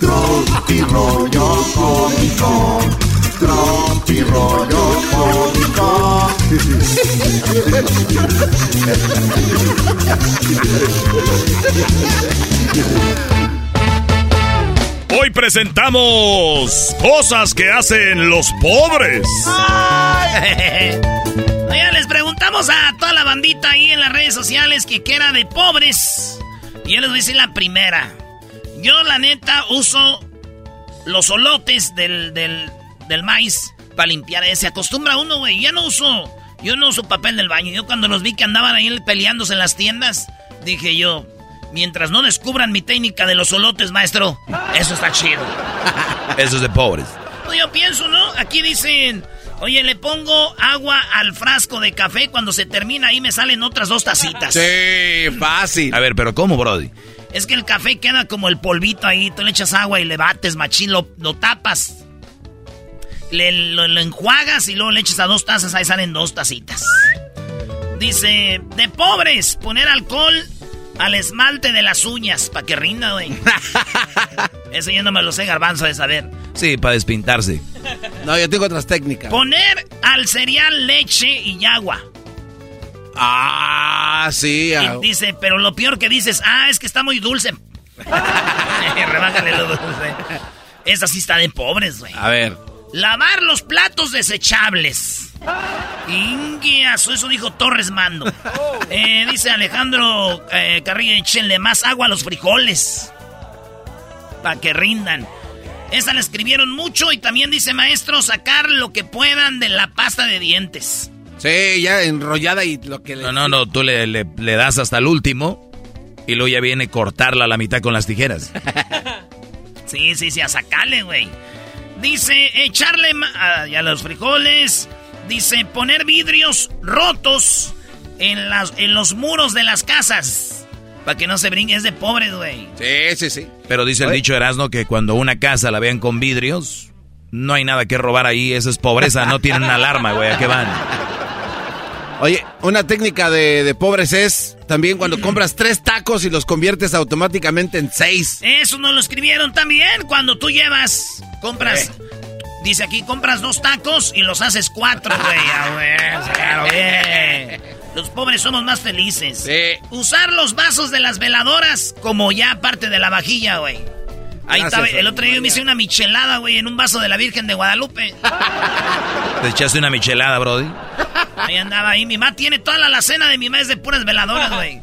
Tropi rollo cómico, tropi rollo cómico. Hoy presentamos cosas que hacen los pobres. Oigan, les preguntamos a toda la bandita ahí en las redes sociales que qué era de pobres. Y yo les voy a decir la primera. Yo, la neta, uso los olotes del, del, del maíz para limpiar. Eh, Se acostumbra uno, güey. Ya no uso, yo no uso papel del baño. Yo cuando los vi que andaban ahí peleándose en las tiendas, dije yo, mientras no descubran mi técnica de los olotes, maestro, eso está chido. [LAUGHS] Eso es de pobres. No, yo pienso, ¿no? Aquí dicen, Oye, le pongo agua al frasco de café. Cuando se termina, ahí me salen otras dos tacitas. Sí, fácil. A ver, pero ¿cómo, Brody? Es que el café queda como el polvito ahí. Tú le echas agua y le bates, machín, lo, lo tapas. Le, lo, lo enjuagas y luego le echas a dos tazas. Ahí salen dos tacitas. Dice, de pobres, poner alcohol al esmalte de las uñas para que rinda, güey. [LAUGHS] Eso yo no me lo sé, garbanzo, de saber. Sí, para despintarse. No, yo tengo otras técnicas. Poner al cereal leche y agua. Ah, sí. ah. Y dice, pero lo peor que dices, ah, es que está muy dulce. [LAUGHS] [LAUGHS] Rebájale lo dulce. Esa sí está de pobres, güey. A ver. Lavar los platos desechables. Inguiazo, eso dijo Torres Mando. Eh, dice Alejandro eh, Carrillo, échenle más agua a los frijoles. Para que rindan. Esa la escribieron mucho y también dice maestro, sacar lo que puedan de la pasta de dientes. Sí, ya enrollada y lo que le... No, no, no, tú le, le- le das hasta el último y luego ya viene cortarla a la mitad con las tijeras. [LAUGHS] Sí, sí, sí, a sacarle, güey. Dice echarle ma- ah, ya los frijoles. Dice poner vidrios rotos en, las, en los muros de las casas. Para que no se brinque, es de pobres, güey. Sí, sí, sí. Pero dice el dicho Erasmo que cuando una casa la vean con vidrios, no hay nada que robar ahí, eso es pobreza, no tienen alarma, güey, ¿a qué van? Oye, una técnica de, de pobres es también cuando compras tres tacos y los conviertes automáticamente en seis. Eso no lo escribieron también. Cuando tú llevas, compras. Dice aquí, compras dos tacos y los haces cuatro, güey. [LAUGHS] Ah. Los pobres somos más felices. Usar los vasos de las veladoras como ya parte de la vajilla, güey. Ahí está, el otro día me hice una michelada, güey, en un vaso de la Virgen de Guadalupe. Te echaste una michelada, Brody. Ahí andaba ahí. Mi mamá tiene toda la alacena de mi mamá es de puras veladoras, güey.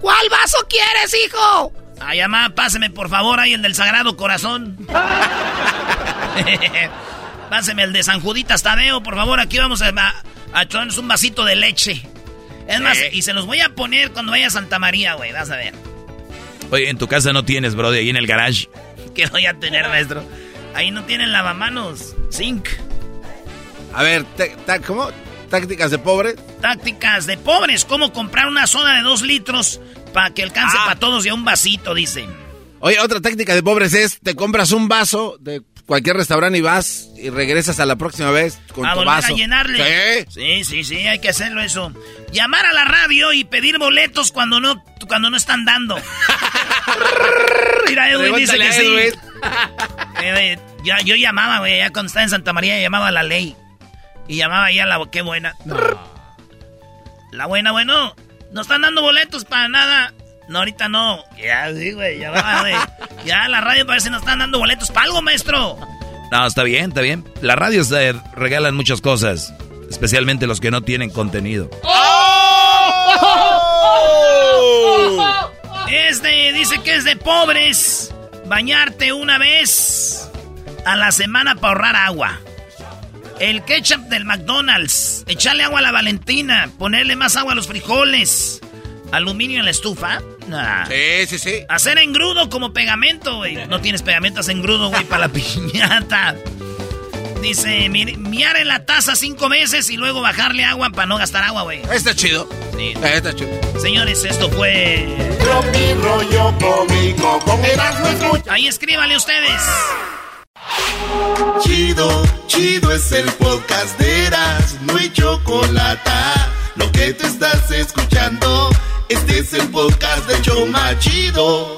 ¿Cuál vaso quieres, hijo? Ay, mamá, páseme por favor ahí el del Sagrado Corazón. [LAUGHS] páseme el de San Juditas Tadeo, por favor. Aquí vamos a, a, a echarnos un vasito de leche. Es más, y se los voy a poner cuando vaya a Santa María, güey. Vas a ver. Oye, en tu casa no tienes, Brody, ahí en el garage. [LAUGHS] ¿Qué voy a tener, maestro? Ahí no tienen lavamanos. Zinc. A ver, ¿cómo? ¿Tácticas de pobres? Tácticas de pobres. ¿Cómo comprar una soda de dos litros para que alcance Ah. para todos y a un vasito, dicen? Oye, otra táctica de pobres es te compras un vaso de cualquier restaurante y vas y regresas a la próxima vez con a tu volver vaso. a llenarle. Sí. sí, sí, sí, hay que hacerlo eso. Llamar a la radio y pedir boletos cuando no, cuando no están dando. [LAUGHS] Mira, Edwin dice que sí. [LAUGHS] Eh, yo, yo llamaba, güey, ya cuando estaba en Santa María llamaba a la ley. Y llamaba ya a la qué buena. La buena, bueno, no están dando boletos para nada. No, ahorita no. Ya, sí, güey, ya va, güey. Ya la radio parece que no están dando boletos para algo, maestro. No, está bien, está bien. Las radios eh, regalan muchas cosas, especialmente los que no tienen contenido. Es de, dice que es de pobres bañarte una vez a la semana para ahorrar agua. El ketchup del McDonald's, echarle agua a la Valentina, ponerle más agua a los frijoles, aluminio en la estufa. Nah. Sí, sí, sí. Hacer engrudo como pegamento, güey. No tienes pegamento, haz engrudo, güey, para la [LAUGHS] piñata. Dice, mi- miar en la taza cinco veces y luego bajarle agua para no gastar agua, güey. Está chido. Sí. Está chido. Señores, esto fue... Tropi rollo cómico con Erasmo escucha. Ahí escríbale ustedes. Chido, chido es el podcast de Erasmo y Chocolata. Lo que te estás escuchando, este es el podcast de Choma Chido.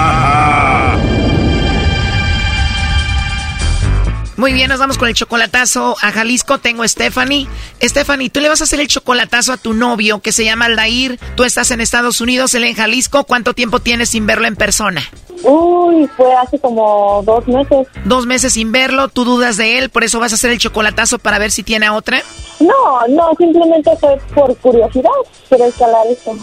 Muy bien, nos vamos con el chocolatazo a Jalisco. Tengo a Stephanie. Stephanie, tú le vas a hacer el chocolatazo a tu novio que se llama Aldair. Tú estás en Estados Unidos, él en Jalisco. ¿Cuánto tiempo tienes sin verlo en persona? Uy, fue hace como dos meses. Dos meses sin verlo, tú dudas de él, por eso vas a hacer el chocolatazo para ver si tiene a otra. No, no, simplemente fue por curiosidad. Quiero escalar esto.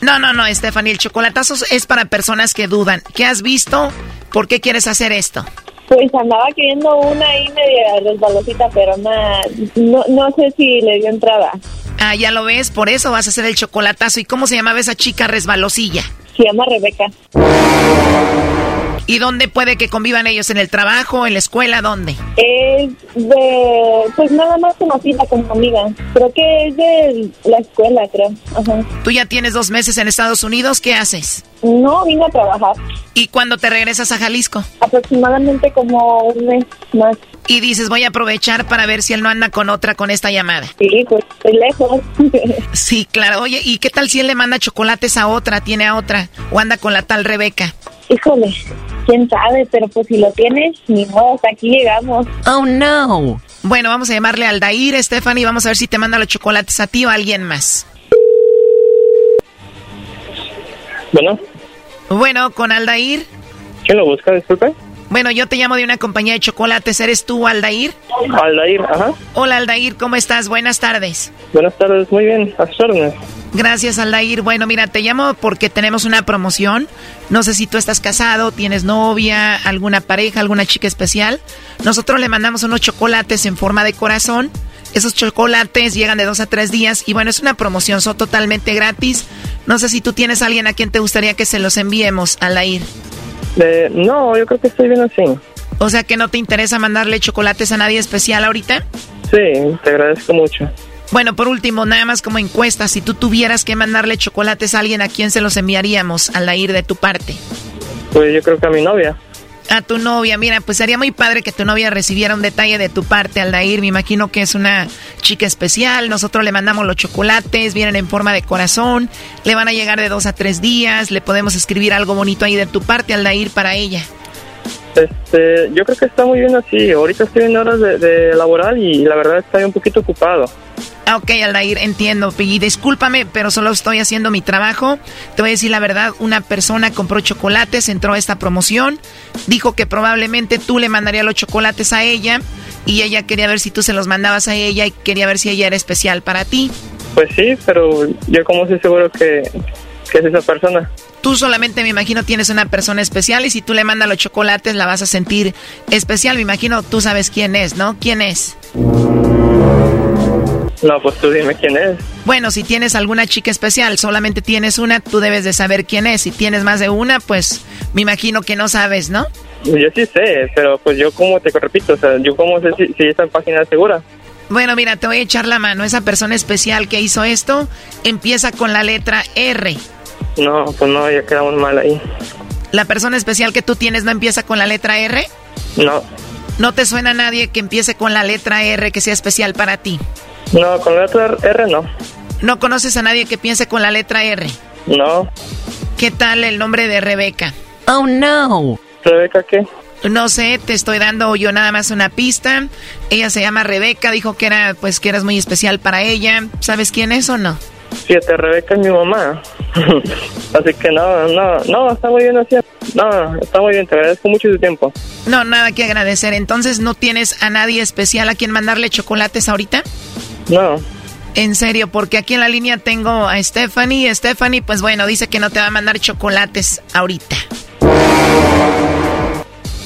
No, no, no, Stephanie, el chocolatazo es para personas que dudan. ¿Qué has visto? ¿Por qué quieres hacer esto? Pues andaba queriendo una ahí media resbalosita, pero nada, no, no sé si le dio entrada. Ah, ya lo ves, por eso vas a hacer el chocolatazo. ¿Y cómo se llamaba esa chica resbalosilla? Se llama Rebeca. ¿Y dónde puede que convivan ellos? ¿En el trabajo? ¿En la escuela? ¿Dónde? Es de, pues nada más conocida como amiga. Creo que es de la escuela, creo. Ajá. Tú ya tienes dos meses en Estados Unidos, ¿qué haces? No, vine a trabajar. ¿Y cuándo te regresas a Jalisco? Aproximadamente como un mes más. Y dices, voy a aprovechar para ver si él no anda con otra con esta llamada. Sí, pues estoy lejos. [LAUGHS] sí, claro. Oye, ¿y qué tal si él le manda chocolates a otra, tiene a otra? ¿O anda con la tal Rebeca? Híjole, quién sabe, pero pues si lo tienes, ni modo, hasta aquí llegamos. Oh, no. Bueno, vamos a llamarle al Dair, Stephanie, vamos a ver si te manda los chocolates a ti o a alguien más. Bueno, Bueno, con Aldair. ¿quién lo busca? Disculpe. Bueno, yo te llamo de una compañía de chocolates. ¿Eres tú, Aldair? Aldair, ajá. Hola, Aldair, ¿cómo estás? Buenas tardes. Buenas tardes, muy bien, a sus órdenes. Gracias, Aldair. Bueno, mira, te llamo porque tenemos una promoción. No sé si tú estás casado, tienes novia, alguna pareja, alguna chica especial. Nosotros le mandamos unos chocolates en forma de corazón. Esos chocolates llegan de dos a tres días y bueno, es una promoción, son totalmente gratis. No sé si tú tienes a alguien a quien te gustaría que se los enviemos, Aldair. Eh, no, yo creo que estoy bien así. O sea que no te interesa mandarle chocolates a nadie especial ahorita. Sí, te agradezco mucho. Bueno, por último, nada más como encuesta, si tú tuvieras que mandarle chocolates a alguien, ¿a quién se los enviaríamos al ir de tu parte? Pues yo creo que a mi novia. A tu novia, mira, pues sería muy padre que tu novia recibiera un detalle de tu parte, Aldair. Me imagino que es una chica especial. Nosotros le mandamos los chocolates, vienen en forma de corazón. Le van a llegar de dos a tres días. Le podemos escribir algo bonito ahí de tu parte, Aldair, para ella. Este, yo creo que está muy bien así. Ahorita estoy en horas de, de laboral y la verdad estoy un poquito ocupado. Ok, Aldair, entiendo. Y discúlpame, pero solo estoy haciendo mi trabajo. Te voy a decir la verdad, una persona compró chocolates, entró a esta promoción, dijo que probablemente tú le mandarías los chocolates a ella y ella quería ver si tú se los mandabas a ella y quería ver si ella era especial para ti. Pues sí, pero yo como estoy seguro que, que es esa persona. Tú solamente me imagino tienes una persona especial y si tú le mandas los chocolates la vas a sentir especial. Me imagino tú sabes quién es, ¿no? ¿Quién es? No, pues tú dime quién es. Bueno, si tienes alguna chica especial, solamente tienes una, tú debes de saber quién es. Si tienes más de una, pues me imagino que no sabes, ¿no? Yo sí sé, pero pues yo como te repito, o sea, yo como sé si, si esta página es segura. Bueno, mira, te voy a echar la mano. Esa persona especial que hizo esto empieza con la letra R. No, pues no, ya quedamos mal ahí. ¿La persona especial que tú tienes no empieza con la letra R? No, ¿No te suena a nadie que empiece con la letra R que sea especial para ti? No, con la letra R no. ¿No conoces a nadie que piense con la letra R? No. ¿Qué tal el nombre de Rebeca? Oh, no. ¿Rebeca qué? No sé, te estoy dando yo nada más una pista. Ella se llama Rebeca, dijo que era pues que eras muy especial para ella. ¿Sabes quién es o no? Fíjate, Rebeca es mi mamá. [LAUGHS] así que no, no, no, está muy bien así. No, está muy bien, te agradezco mucho tu tiempo. No, nada que agradecer. Entonces, ¿no tienes a nadie especial a quien mandarle chocolates ahorita? No. En serio, porque aquí en la línea tengo a Stephanie. Stephanie, pues bueno, dice que no te va a mandar chocolates ahorita.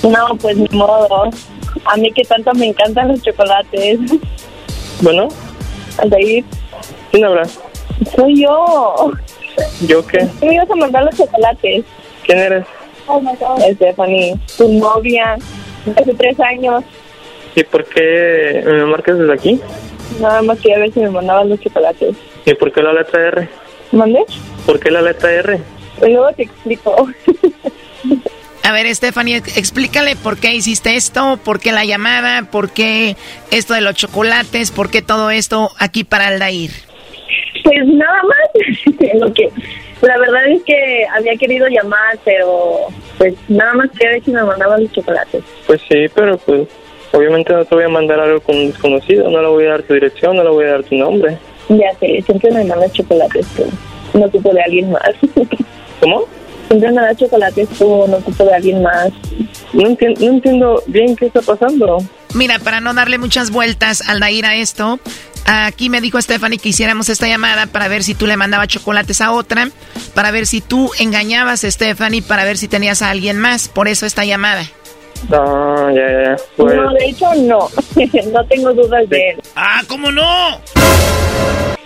No, pues ni modo. A mí que tanto me encantan los chocolates. Bueno, Aldair, ¿quién habla? soy yo. ¿Yo qué? Tú me ibas a mandar los chocolates. ¿Quién eres? Stephanie, tu novia, hace tres años. ¿Y por qué me marcas desde aquí? Nada más quería ver si me mandaban los chocolates. ¿Y por qué la letra R? ¿Mandé? ¿Por qué la letra R? Luego te explico. [LAUGHS] A ver, Stephanie, explícale por qué hiciste esto, por qué la llamada, por qué esto de los chocolates, por qué todo esto aquí para Aldair. Pues nada más. [LAUGHS] Lo que, la verdad es que había querido llamar, pero pues nada más quería ver si me mandaban los chocolates. Pues sí, pero pues obviamente no te voy a mandar algo con un desconocido, no le voy a dar tu dirección, no le voy a dar tu nombre. Ya sé, siempre me mandan chocolates, pero no tipo de alguien más. [LAUGHS] ¿Cómo? Siempre me da chocolates tú, no ocupo de alguien más. No, enti- no entiendo bien qué está pasando. Mira, para no darle muchas vueltas al ir a esto, aquí me dijo Stephanie que hiciéramos esta llamada para ver si tú le mandabas chocolates a otra, para ver si tú engañabas a Stephanie, para ver si tenías a alguien más. Por eso esta llamada. No, ya, ya. Pues, No, de hecho no. [LAUGHS] no tengo dudas de él. Ah, ¿cómo no?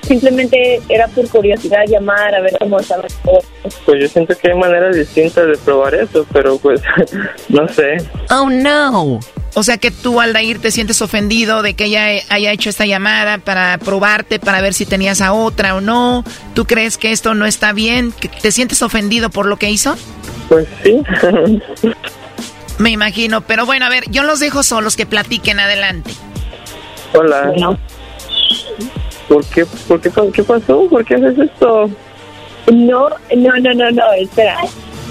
Simplemente era por curiosidad llamar a ver cómo estaba todo. pues yo siento que hay maneras distintas de probar eso, pero pues [LAUGHS] no sé. Oh, no. O sea que tú, Aldair, te sientes ofendido de que ella haya hecho esta llamada para probarte, para ver si tenías a otra o no. ¿Tú crees que esto no está bien? ¿Que ¿Te sientes ofendido por lo que hizo? Pues sí. [LAUGHS] Me imagino, pero bueno, a ver, yo los dejo solos que platiquen adelante. Hola. ¿Por qué, por qué, qué pasó? ¿Por qué haces esto? No, no, no, no, no, espera.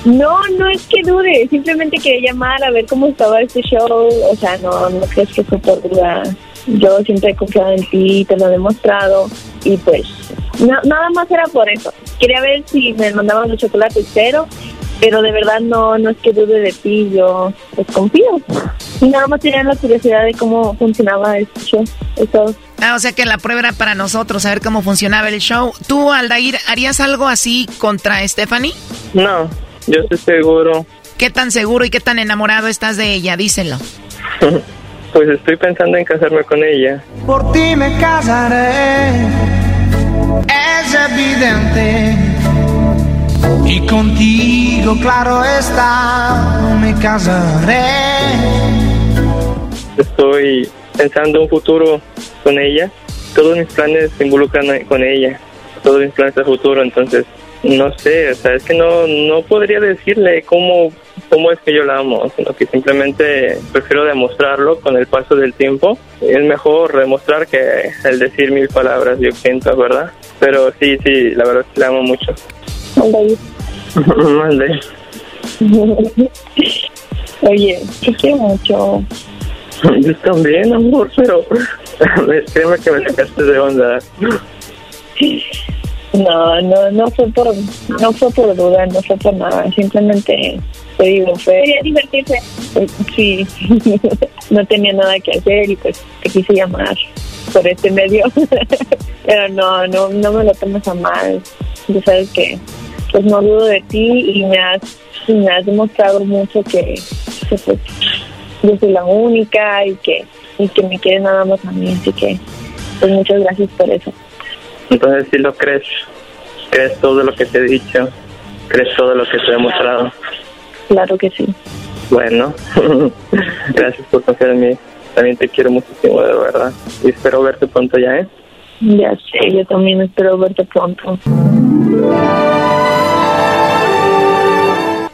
No, no es que dude, simplemente quería llamar a ver cómo estaba este show. O sea, no, no crees que fue por duda. Yo siempre he confiado en ti, te lo he demostrado. Y pues, na- nada más era por eso. Quería ver si me mandaban los chocolates, pero, pero de verdad no, no es que dude de ti, yo pues confío. Y nada más tenía la curiosidad de cómo funcionaba este show. Eso. Ah, o sea que la prueba era para nosotros, saber cómo funcionaba el show. ¿Tú, Aldair, harías algo así contra Stephanie? No, yo estoy seguro. ¿Qué tan seguro y qué tan enamorado estás de ella? Díselo. [LAUGHS] Pues estoy pensando en casarme con ella. Por ti me casaré, es evidente. Y contigo, claro está, me casaré. Estoy pensando un futuro con ella. Todos mis planes se involucran con ella. Todos mis planes a futuro, entonces no sé, o sea, es que no, no podría decirle cómo, cómo es que yo la amo, sino que simplemente prefiero demostrarlo con el paso del tiempo. Es mejor demostrar que el decir mil palabras, yo siento, ¿verdad? Pero sí, sí, la verdad es que la amo mucho. Mande. [LAUGHS] [LAUGHS] Oye, te quiero mucho. Yo también, amor, pero créeme que me sacaste de onda. No, no, no fue por, no fue por duda, no fue por nada, simplemente te digo, fue... Quería divertirse. Sí, [LAUGHS] no tenía nada que hacer y pues te quise llamar por este medio, [LAUGHS] pero no, no, no me lo tomes a mal, ya sabes que pues no dudo de ti y me has, me has demostrado mucho que, que, pues yo soy la única y que, y que me quieres nada más a mí, así que pues muchas gracias por eso. Entonces, si lo crees, crees todo lo que te he dicho, crees todo lo que te he demostrado. Claro que sí. Bueno, [LAUGHS] gracias por confiar en mí. También te quiero muchísimo, de verdad. Y espero verte pronto ya, ¿eh? Ya sé, yo también espero verte pronto.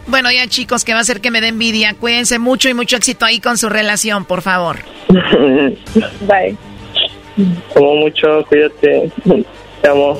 Bueno, ya chicos, que va a ser que me dé envidia. Cuídense mucho y mucho éxito ahí con su relación, por favor. [LAUGHS] Bye. Como mucho, cuídate. Te amo.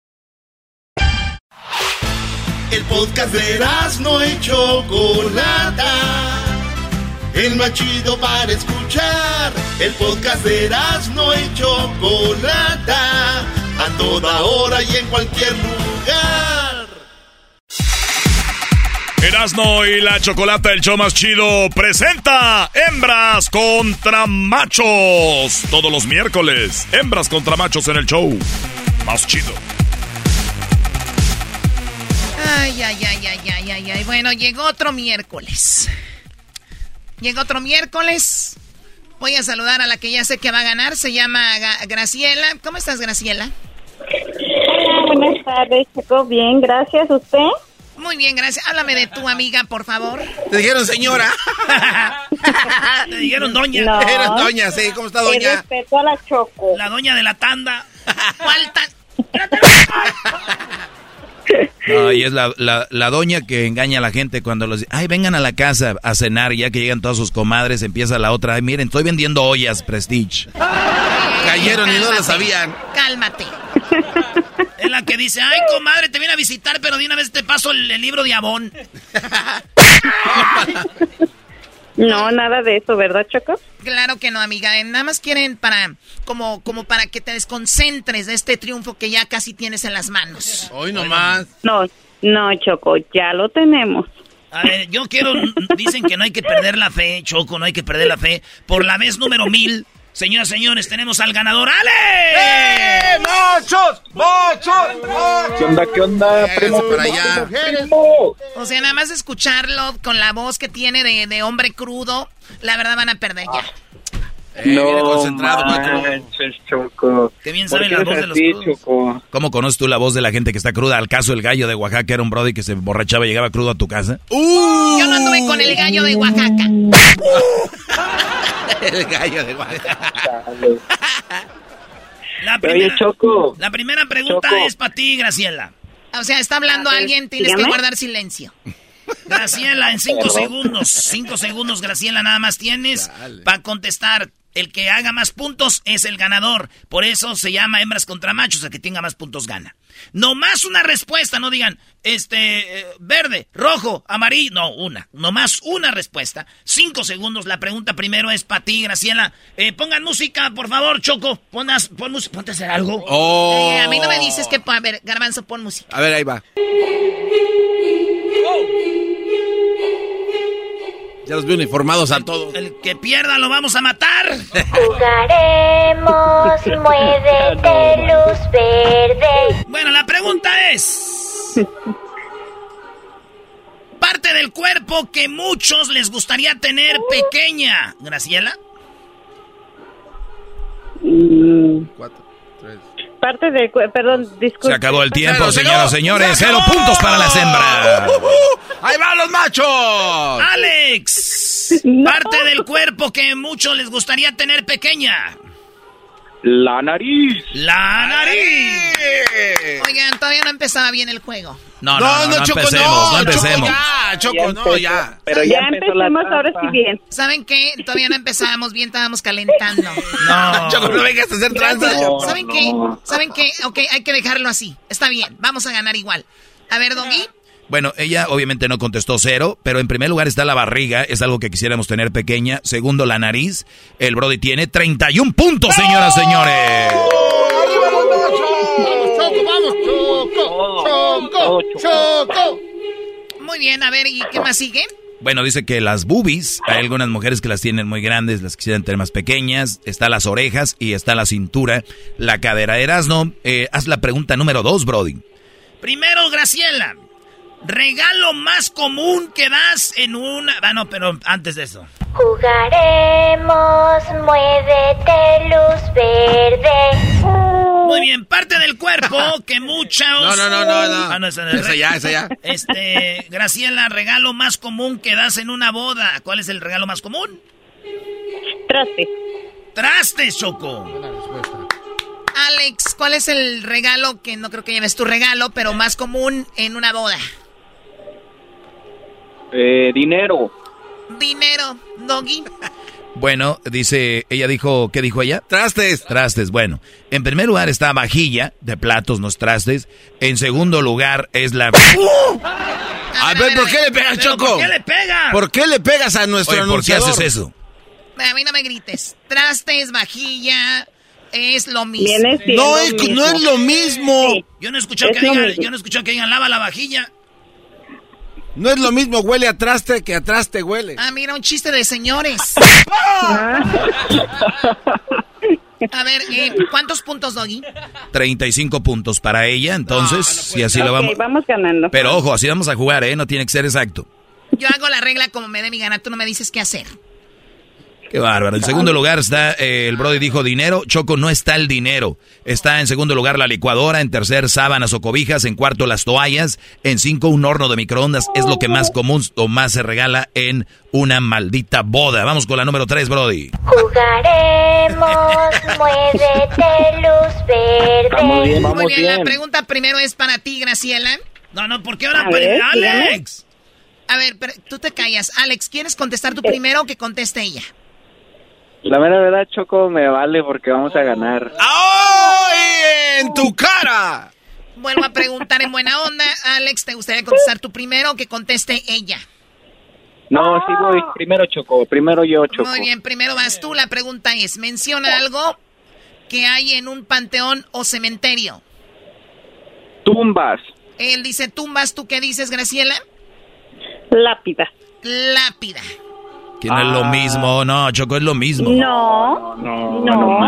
El podcast de no y Chocolata. El más chido para escuchar. El podcast de no y Chocolata. A toda hora y en cualquier lugar. Erasno y la chocolata, el show más chido, presenta Hembras contra Machos. Todos los miércoles, Hembras contra Machos en el show más chido. Ay, ay, ay, ay, ay, ay, ay. Bueno, llegó otro miércoles. Llegó otro miércoles. Voy a saludar a la que ya sé que va a ganar. Se llama Graciela. ¿Cómo estás, Graciela? Hola, buenas tardes, Choco. Bien, gracias. ¿Usted? Muy bien, gracias. Háblame de tu amiga, por favor. Te dijeron señora. [LAUGHS] Te dijeron doña. No. Era doña, sí. ¿Cómo está doña? respeto a la Choco. La doña de la tanda. [LAUGHS] ¿Cuál tan- [LAUGHS] No, y es la, la, la doña que engaña a la gente cuando los... Ay, vengan a la casa a cenar y ya que llegan todas sus comadres, empieza la otra. Ay, miren, estoy vendiendo ollas, Prestige. Cayeron y no lo sabían. Cálmate. Es la que dice, ay, comadre, te viene a visitar, pero de una vez te paso el, el libro de Avon. [LAUGHS] No, nada de eso, ¿verdad, Choco? Claro que no, amiga. Eh, Nada más quieren para como como para que te desconcentres de este triunfo que ya casi tienes en las manos. Hoy nomás. No, no, Choco, ya lo tenemos. A ver, yo quiero, dicen que no hay que perder la fe, Choco, no hay que perder la fe. Por la vez número mil, señoras y señores, tenemos al ganador, ¡Ale! ¡Machos! ¡Machos! ¡Machos! ¿Qué onda? ¿Qué onda, primo? para allá. Primo. O sea, nada más escucharlo con la voz que tiene de, de hombre crudo, la verdad van a perder ya. Eh, viene concentrado, manches, Choco. Qué bien ¿Por saben la voz de los así. Choco? ¿Cómo conoces tú la voz de la gente que está cruda? Al caso, el gallo de Oaxaca era un brody que se borrachaba y llegaba crudo a tu casa. Yo no anduve con el gallo de Oaxaca. [LAUGHS] El gallo de Oaxaca. [LAUGHS] La Oye, primera, Choco. la primera pregunta Choco. es para ti, Graciela. O sea, está hablando A ver, alguien, tienes que dígame. guardar silencio. Graciela, en cinco Perdón. segundos, cinco segundos, Graciela, nada más tienes para contestar. El que haga más puntos es el ganador. Por eso se llama hembras contra machos. El que tenga más puntos gana. No más una respuesta, no digan, este, eh, verde, rojo, amarillo. No, una. No más una respuesta. Cinco segundos. La pregunta primero es para ti, Graciela. Eh, pongan música, por favor, Choco. Ponas, pon música, ponte a hacer algo. Oh. Eh, a mí no me dices que, a ver, Garbanzo, pon música. A ver, ahí va. Ya los veo uniformados a todos. El que pierda lo vamos a matar. Jugaremos, [LAUGHS] muévete, luz verde. Bueno, la pregunta es... Parte del cuerpo que muchos les gustaría tener pequeña. Graciela. Mm, Cuatro. Parte de... cu- Perdón, disculpe. Se acabó el tiempo, Pero, señoras y señor, señores. se Cero puntos para las hembras. ¡Ahí van los machos! Alex. Parte del cuerpo que muchos les gustaría tener pequeña. La nariz. La nariz. Oigan, todavía no empezaba bien el juego. No, no, no, no, Choco, empecemos, no, empecemos. Choco, ya, Choco, Ya no, ya. Pero Ya ya, empecemos ahora sí bien. ¿Saben qué? Todavía no empezábamos bien, estábamos calentando. [LAUGHS] No. Choco, no vengas a hacer tranzas. No, ¿Saben no. qué? ¿Saben qué? Ok, hay que dejarlo así. Está bien, vamos a ganar igual. A ver, Doggy. Bueno, ella obviamente no contestó cero, pero en primer lugar está la barriga, es algo que quisiéramos tener pequeña. Segundo, la nariz. El Brody tiene 31 puntos, señoras y señores. ¡Arriba los machos! ¡Choco, vamos! ¡Choco! ¡Choco! ¡Choco! Muy bien, a ver, ¿y qué más sigue? Bueno, dice que las boobies, hay algunas mujeres que las tienen muy grandes, las quisieran tener más pequeñas. Está las orejas y está la cintura, la cadera. Erasno, eh, haz la pregunta número dos, Brody. Primero, Graciela. Regalo más común que das en una... Ah, no, pero antes de eso. Jugaremos, muévete, luz verde. Muy bien, parte del cuerpo [LAUGHS] que muchos... No, no, no, no, no. Ah, no, esa no. Esa ya, esa ya. [LAUGHS] Este, Graciela, regalo más común que das en una boda. ¿Cuál es el regalo más común? Traste. Trastes, Choco. Alex, ¿cuál es el regalo que no creo que lleves tu regalo, pero más común en una boda? Eh, dinero. Dinero, Doggy. Bueno, dice, ella dijo, ¿qué dijo ella? Trastes. Trastes, bueno. En primer lugar está vajilla, de platos, no trastes. En segundo lugar es la... A ver, ¿por qué le pegas, ¿Pero Choco? ¿Por qué le pega? ¿Por qué le pegas a nuestro Oye, ¿por qué anunciador? haces eso? A mí no me grites. Trastes, vajilla, es lo mismo. No es, mismo. no es lo mismo. Sí. Yo no he escuchado Es que lo digan, mismo. yo no he escuchado que digan lava la vajilla. No es lo mismo huele a traste que a traste huele. Ah, mira, un chiste de señores. [LAUGHS] A ver, eh, ¿cuántos puntos, Doggy? 35 puntos para ella, entonces, si así lo Ok, vamos... vamos ganando. Pero ojo, así vamos a jugar, ¿eh? No tiene que ser exacto. Yo hago la regla como me dé mi gana, tú no me dices qué hacer. Qué bárbaro. En segundo lugar está, eh, el Brody dijo dinero. Choco, no está el dinero. Está en segundo lugar la licuadora. En tercer, sábanas o cobijas. En cuarto, las toallas. En cinco, un horno de microondas. Es lo que más común o más se regala en una maldita boda. Vamos con la número tres, Brody. Jugaremos, [LAUGHS] muévete, luz verde. Muy bien, la pregunta primero es para ti, Graciela. No, no, ¿por qué ahora A ver, Alex? A ver, pero tú te callas. Alex, ¿quieres contestar tú primero o que conteste ella? La mera verdad, Choco, me vale porque vamos a ganar. ¡Ay, en tu cara! Vuelvo a preguntar en buena onda. Alex, ¿te gustaría contestar tú primero o que conteste ella? No, sí voy. Primero Choco, primero yo, Choco. Muy bien, primero vas tú. La pregunta es, menciona algo que hay en un panteón o cementerio. Tumbas. Él dice tumbas, ¿tú qué dices, Graciela? Lápida. Lápida. Que no es lo mismo. No, Choco, es lo mismo. No. No, no.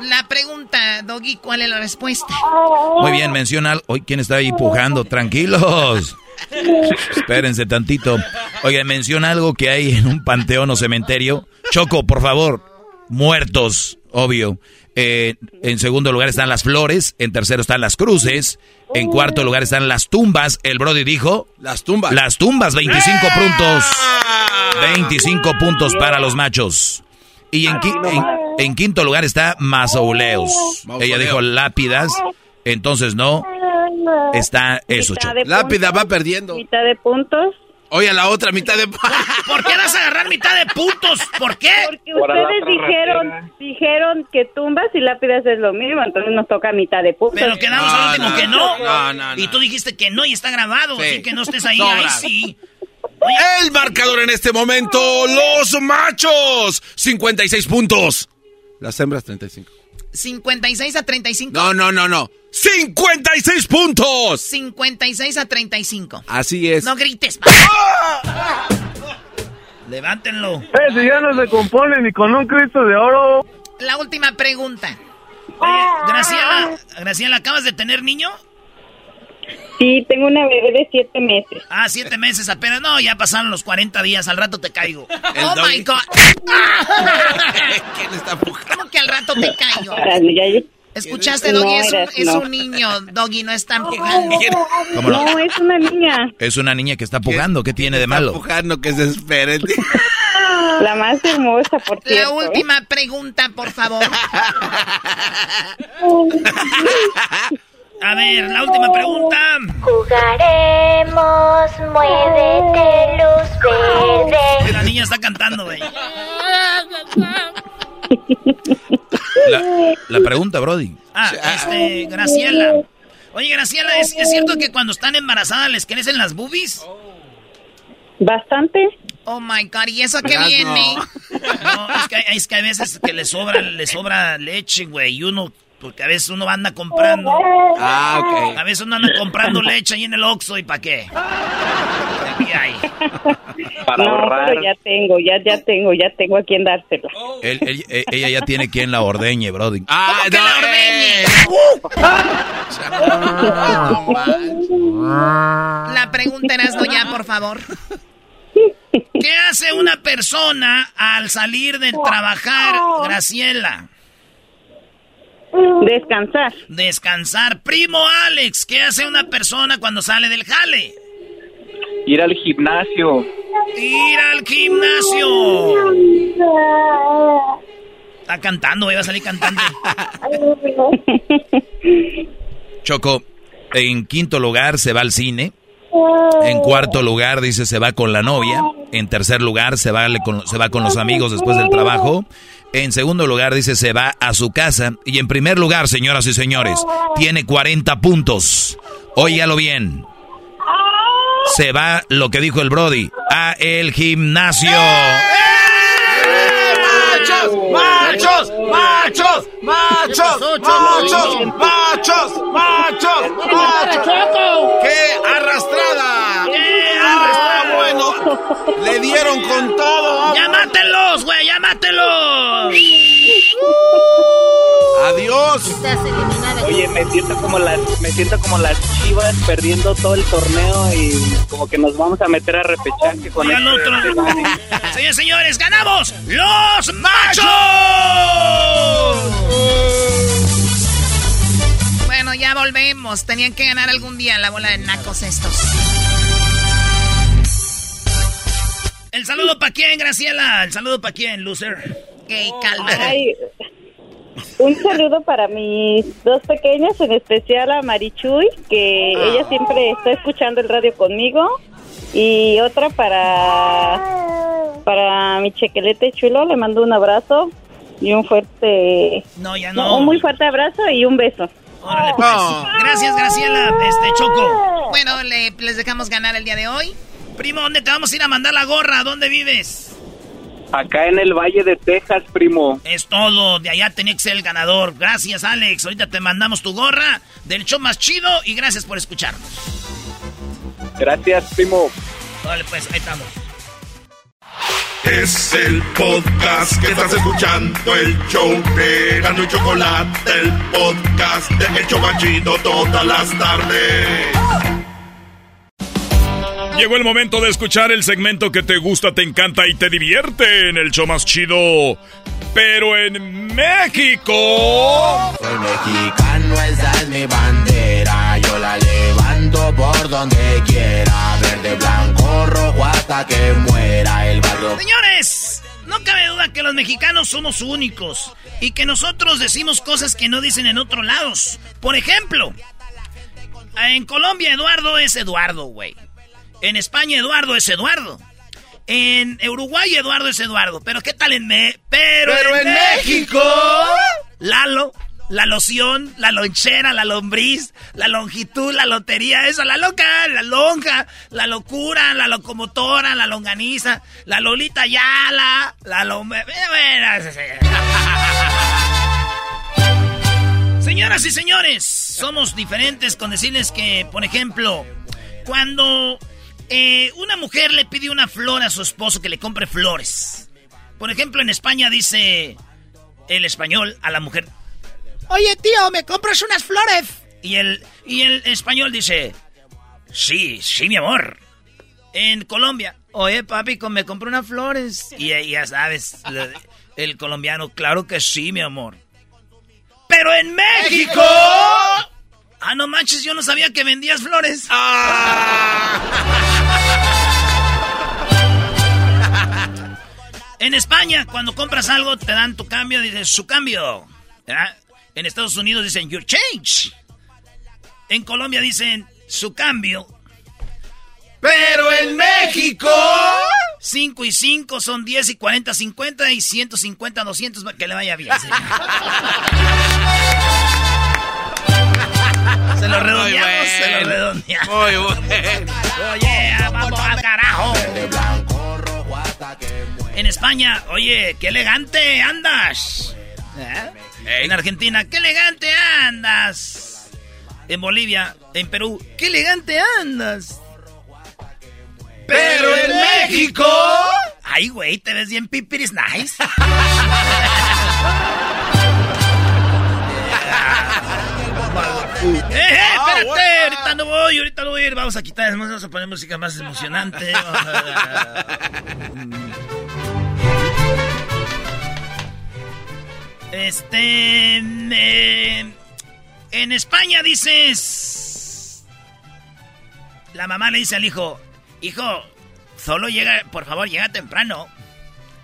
La pregunta, Doggy, ¿cuál es la respuesta? Muy bien, menciona. Hoy, ¿quién está ahí pujando? Tranquilos. Espérense tantito. Oye, menciona algo que hay en un panteón o cementerio. Choco, por favor. Muertos, obvio. Eh, en segundo lugar están las flores. En tercero están las cruces. En cuarto lugar están las tumbas. El Brody dijo. Las tumbas. Las tumbas, 25 puntos. 25 puntos para los machos. Y en, qui- en- en quinto lugar está mausoleos. Ella dijo lápidas. Entonces no. Está eso, Choco. Lápida va perdiendo. Mitad de puntos. Oye, la otra mitad de... [LAUGHS] ¿Por qué vas a agarrar mitad de puntos? ¿Por qué? Porque ustedes dijeron, dijeron que tumbas y lápidas es lo mismo, entonces nos toca mitad de puntos. Pero quedamos al último que no. no, no, Y tú dijiste que no y está grabado. Sí. Así que no estés ahí. Sobra. Ahí sí. El marcador en este momento, los machos, 56 puntos. Las hembras, 35. 56 a 35. No, no, no, no. 56 puntos. 56 a 35. Así es. No grites. Levántenlo. Eh, si ya no se compone ni con un Cristo de oro. La última pregunta. Oye, Graciela, Graciela, ¿acabas de tener niño? Sí, tengo una bebé de siete meses. Ah, siete meses apenas. No, ya pasaron los 40 días. Al rato te caigo. [LAUGHS] Oh my God. [LAUGHS] ¿Quién está pujando? ¿Cómo que al rato te caigo? ¿Escuchaste, No, Doggy? es, un, es no. un niño, Doggy, no están jugando. ¿Cómo no? No, es una niña. Es una niña que está pujando. ¿Qué tiene de malo? Pujando que se espere. La más hermosa, por La cierto. ¿eh? última pregunta, por favor. [LAUGHS] A ver, la última pregunta. Jugaremos, muévete, luz verde. La niña está cantando, güey. La, la pregunta, Brody. Ah, este, Graciela. Oye, Graciela, ¿es, es cierto que cuando están embarazadas les crecen las boobies? Bastante. Oh my God, ¿y eso qué Ah, viene? No, es que, hay- es que a veces que le sobra, le sobra leche, güey, y uno, porque a veces uno anda comprando. Ah, ok. A veces uno anda comprando leche ahí en el Oxxo, ¿y para qué? Aquí hay. [LAUGHS] Para no, ahorrar. pero ya tengo, ya, ya tengo, ya tengo a quien dársela. Él- él- e- ella ya tiene quien la ordeñe, Brody. Ah, ¿Cómo que la ordeñe? La pregunta era ya, por favor. ¿Qué hace una persona al salir de trabajar, Graciela? Descansar. Descansar. Primo Alex, ¿qué hace una persona cuando sale del jale? Ir al gimnasio. Ir al gimnasio. Está cantando, va a salir cantante. [LAUGHS] Choco, en quinto lugar se va al cine. En cuarto lugar dice se va con la novia. En tercer lugar se va, con, se va con los amigos después del trabajo. En segundo lugar dice se va a su casa. Y en primer lugar, señoras y señores, tiene 40 puntos. Óigalo bien. Se va lo que dijo el Brody, a el gimnasio. ¡Machos! ¡Machos! ¡Machos! ¡Machos! ¡Machos! ¡Machos! ¡Machos! ¡Qué Le dieron con todo. ¡Ya mátenlos, güey! ¡Ya mátenlos! ¡Adiós! Oye, me siento como las, me siento como las chivas perdiendo todo el torneo y como que nos vamos a meter a repechaje con Oigan, este- otro. este señores, ganamos los machos. Bueno, ya volvemos. Tenían que ganar algún día la bola de nacos estos. El saludo para quién, Graciela. El saludo para quién, loser. Gay, calma. Ay, un saludo para mis dos pequeñas, en especial a Marichuy, que ella siempre está escuchando el radio conmigo. Y otra para, para mi chequelete chulo, le mando un abrazo y un fuerte... No, ya no. un muy fuerte abrazo y un beso. Órale, pues. Gracias, Graciela. Este, Choco. Bueno, le- les dejamos ganar el día de hoy. Primo, ¿dónde te vamos a ir a mandar la gorra? ¿Dónde vives? Acá en el Valle de Texas, primo. Es todo. De allá tenía que ser el ganador. Gracias, Alex. Ahorita te mandamos tu gorra del show más chido y gracias por escucharnos. Gracias, primo. Órale, pues, ahí estamos. Es el podcast que estás escuchando, el show de Gano y Chocolate, el podcast de El Chobachito todas las tardes. Llegó el momento de escuchar el segmento que te gusta, te encanta y te divierte en el show más chido. Pero en México. Soy mexicano, esa es mi bandera. Yo la levanto por donde quiera. Verde, blanco, rojo hasta que muera el barrio. Señores, no cabe duda que los mexicanos somos únicos y que nosotros decimos cosas que no dicen en otros lados. Por ejemplo, en Colombia Eduardo es Eduardo, güey. En España Eduardo es Eduardo. En Uruguay Eduardo es Eduardo. Pero ¿qué tal en Me Pero, Pero en México. Lalo, la loción, la lonchera, la lombriz, la longitud, la lotería, eso, la loca, la lonja, la locura, la locomotora, la longaniza, la lolita yala, la lombre... [LAUGHS] Señoras y señores, somos diferentes con decirles que, por ejemplo, cuando eh, una mujer le pide una flor a su esposo que le compre flores. Por ejemplo, en España dice el español a la mujer. Oye, tío, ¿me compras unas flores? Y el, y el español dice, sí, sí, mi amor. En Colombia, oye, papi, me compré unas flores. Y ya sabes, el colombiano, claro que sí, mi amor. Pero en México... Ah, no manches, yo no sabía que vendías flores. En España, cuando compras algo, te dan tu cambio, dices su cambio. ¿verdad? En Estados Unidos dicen your change. En Colombia dicen su cambio. Pero en México. 5 y 5 son 10 y 40, 50 y 150, 200. Que le vaya bien, señor. [LAUGHS] [LAUGHS] Se lo redondeamos, se lo redondeamos. Muy bueno. Oye, vamos al carajo. En España, oye, qué elegante andas. ¿Eh? En Argentina, qué elegante andas. En Bolivia, en Perú, qué elegante andas. Pero en México. Ay, güey, te ves bien pipiris nice. [LAUGHS] ¡Eh, eh, espérate! Ahorita no voy, ahorita no voy a ir. Vamos a quitar, vamos a poner música más emocionante. [LAUGHS] Este. eh, en España dices. La mamá le dice al hijo: Hijo, solo llega, por favor, llega temprano.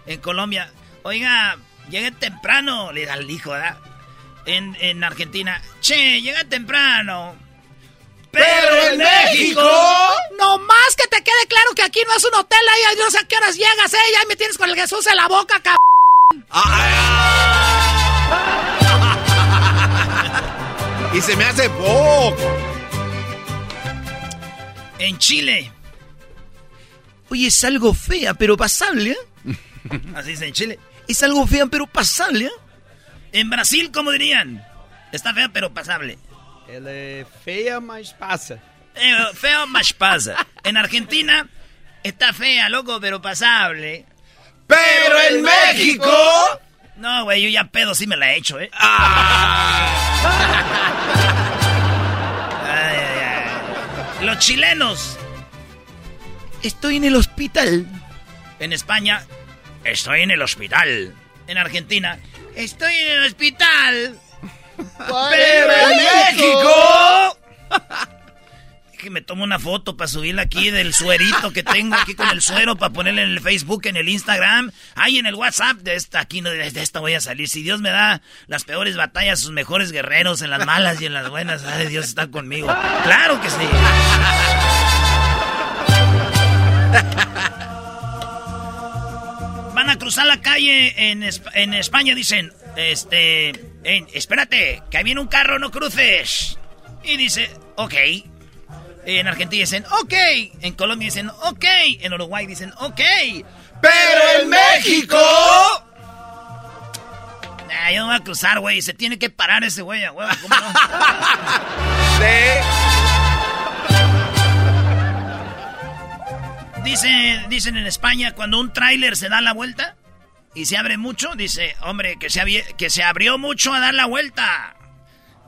En Colombia, oiga, llegue temprano, le da al hijo, ¿verdad? En, en Argentina, che, llega temprano. Pero en México. No más que te quede claro que aquí no es un hotel, ahí no sé a qué horas llegas, eh. Ya me tienes con el Jesús en la boca, cabrón. [LAUGHS] Y se me hace poco. En Chile. Oye, es algo fea, pero pasable, ¿eh? [LAUGHS] Así dice en Chile. Es algo fea, pero pasable, ¿eh? En Brasil, ¿cómo dirían? Está fea, pero pasable. Ela é feia, mas passa. Eh, feo, más pasa. En Argentina, está fea, loco, pero pasable. Pero en México. No, güey, yo ya pedo sí me la he hecho, ¿eh? Los chilenos. Estoy en el hospital. En España, estoy en el hospital. En Argentina, estoy en el hospital. Pero en México. que me tomo una foto para subirla aquí del suerito que tengo aquí con el suero para ponerle en el Facebook, en el Instagram, ahí en el WhatsApp de esta aquí no de esta voy a salir. Si Dios me da las peores batallas, sus mejores guerreros en las malas y en las buenas, ay Dios está conmigo. Claro que sí. [LAUGHS] Cruzar la calle en, en España, dicen, este, espérate, que ahí viene un carro, no cruces. Y dice, ok. En Argentina dicen, ok. En Colombia dicen, ok. En Uruguay dicen, ok. Pero en México... Yo no voy a cruzar, güey. Se tiene que parar ese güey, a huevo. ¿cómo [LAUGHS] Dice, dicen en España, cuando un tráiler se da la vuelta y se abre mucho, dice, hombre, que se, que se abrió mucho a dar la vuelta.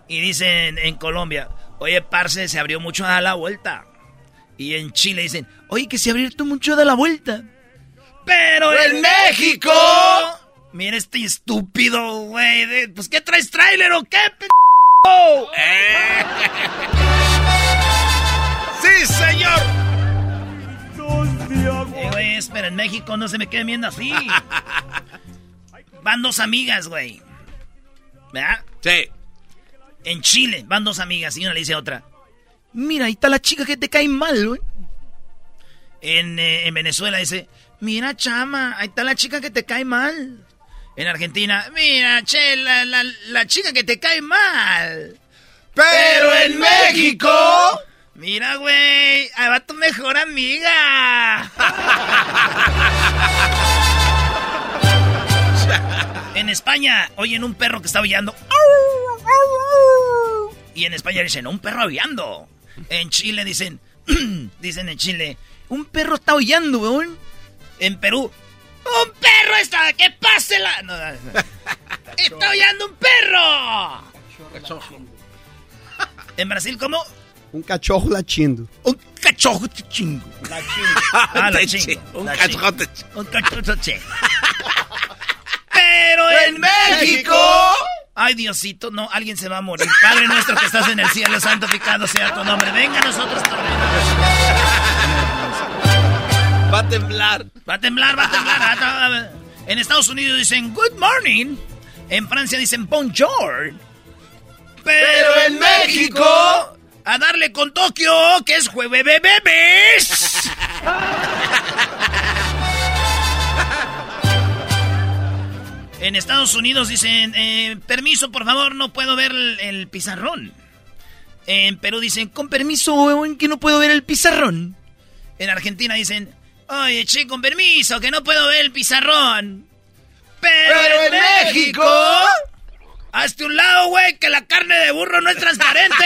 Y dicen en Colombia, oye, parce, se abrió mucho a dar la vuelta. Y en Chile dicen, oye, que se abrió mucho a dar la vuelta. Pero en México... Mira este estúpido, güey. Pues, ¿qué traes tráiler o qué, p***? Eh. [LAUGHS] ¡Sí, señor! En México no se me queden viendo así. [LAUGHS] Van dos amigas, güey. ¿Verdad? Sí. En Chile van dos amigas y una le dice a otra. Mira, ahí está la chica que te cae mal, güey. En, eh, en Venezuela dice, mira, chama, ahí está la chica que te cae mal. En Argentina, mira, che, la, la, la chica que te cae mal. Pero en México... Mira, güey, ahí va tu mejor amiga. en España, oyen un perro que está aullando. Y en España dicen, un perro aullando. En Chile dicen, [CLEARS THROAT] dicen en Chile, un perro está aullando, weón. En Perú, un perro está, que pase la... No, no, no. [LAUGHS] está aullando un perro. En Brasil, ¿cómo? Un cachorro latindo. Un cachorro chingo. [LAUGHS] Ah, la Te chingo. chi- un la cachorro chingo. Un cachorro chingo. Pero en México. Ay, Diosito, no, alguien se va a morir. Padre nuestro que estás en el cielo, santificado sea tu nombre. Venga a nosotros tu reino. Va a temblar. Va a temblar, va a temblar. va a temblar. En Estados Unidos dicen good morning. En Francia dicen bonjour. Pero en México, a darle con Tokio, que es jueves bebés. En Estados Unidos dicen, eh, permiso, por favor, no puedo ver el, el pizarrón. En Perú dicen, con permiso, que no puedo ver el pizarrón. En Argentina dicen, oye, che, con permiso, que no puedo ver el pizarrón. Pero, en, México, hazte un lado, güey, que la carne de burro no es transparente.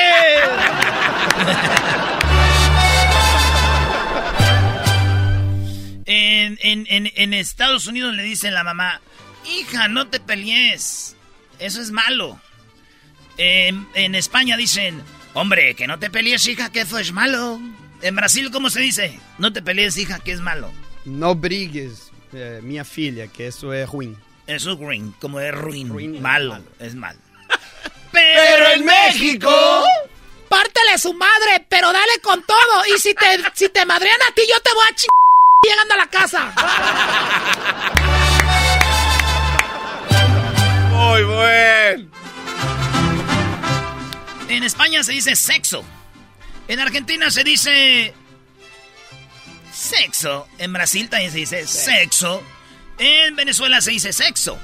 en, en- en- en Estados Unidos le dicen la mamá, hija, no te pelees. Eso es malo. En, España dicen, hombre, que no te pelees, hija, que eso es malo. En Brasil, ¿cómo se dice? No te pelees, hija, que es malo. No brigues, eh, filha, que eso es ruim. Eso es ruin, como es ruin, Ruin es malo, malo. es malo. [LAUGHS] Pero en México... Pártele su madre, pero dale con todo. Y si te, [LAUGHS] si te madrean a ti, yo te voy a chingar llegando a la casa. [LAUGHS] Muy buen. En España se dice sexo. En Argentina se dice sexo. En Brasil también se dice sexo. En Venezuela se dice sexo.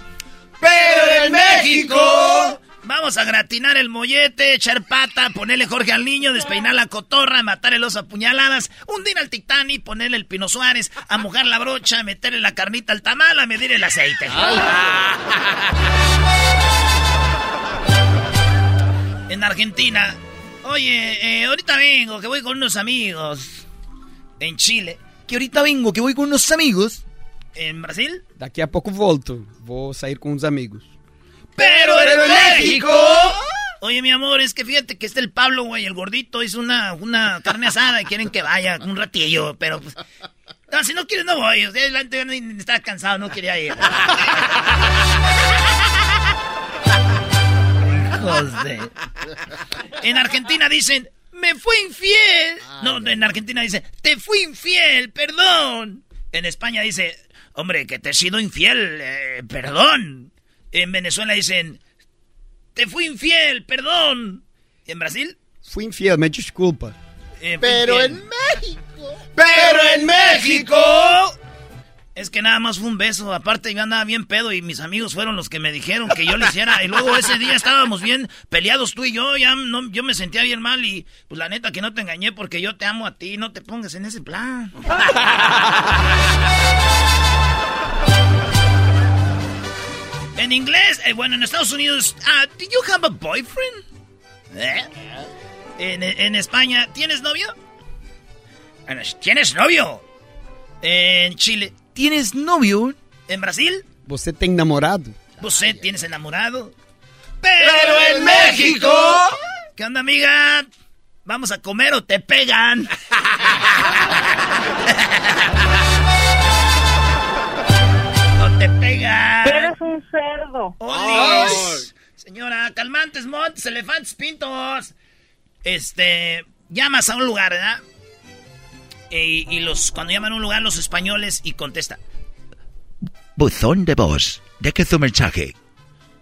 Pero en México... Vamos a gratinar el mollete, echar pata, ponerle Jorge al niño, despeinar la cotorra, matar el oso a puñaladas, hundir al Titanic, ponerle el Pino Suárez, a mojar la brocha, meterle la carnita al tamal, a medir el aceite. [LAUGHS] En Argentina, oye, eh, ahorita vengo, que voy con unos amigos. En Chile, que ahorita vengo, que voy con unos amigos. En Brasil, Daqui a pouco volto. Vou sair com uns amigos. pero en México. Oye, mi amor, es que fíjate que está el Pablo, güey, el gordito, hizo una, una carne asada y quieren que vaya un ratillo, pero pues... No, si no quieres no voy, o sea, estaba cansado, no quería ir. De- En Argentina dicen, me fui infiel. No, en Argentina dicen, te fui infiel, perdón. En España dice, hombre, que te he sido infiel, eh, perdón. En Venezuela dicen, te fui infiel, perdón. ¿Y en Brasil? Fui infiel, me desculpa. Eh, Pero infiel. en México. Pero en México. Es que nada más fue un beso. Aparte, yo andaba bien pedo y mis amigos fueron los que me dijeron que yo lo hiciera. Y luego ese día estábamos bien peleados tú y yo. Ya no, yo me sentía bien mal y pues la neta que no te engañé porque yo te amo a ti. No te pongas en ese plan. [LAUGHS] En inglés, eh, bueno, en Estados Unidos, ah, ¿do you have a boyfriend? ¿Eh? En, en España, ¿tienes novio? En es- ¿Tienes novio? En Chile, ¿tienes novio? En Brasil, Você tem namorado? ¿Você tienes enamorado? Pero en México. ¿Qué onda, amiga? ¿Vamos a comer o te pegan? [LAUGHS] [LAUGHS] o te pegan. Cerdo. ¡Olis! Señora, calmantes, montes, elefantes, pintos. Este, llamas a un lugar, ¿verdad? Y, y los, cuando llaman a un lugar los españoles y contesta. Buzón de voz. Deje su mensaje.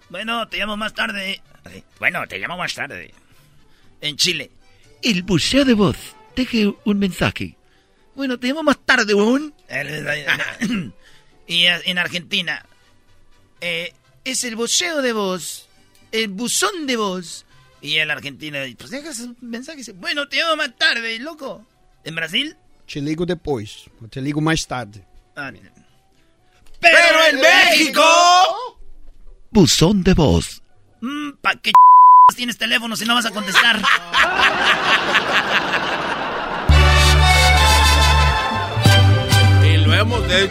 Bueno, te llamo más tarde. Bueno, te llamo más tarde. En Chile. El buceo de voz. Deje un mensaje. Bueno, te llamo más tarde, weón. y eh, en Argentina. Eh, es el buceo de voz. El buzón de voz. Y en Argentina, pues dejas un mensaje y dice, bueno, te llamo más tarde, loco. En Brasil, Te ligo. Eu te ligo mais tarde. Ah, mira. Pero en México. Buzón de voz. Mm, ¿Para qué tienes teléfono si no vas a contestar? Y lo hemos de...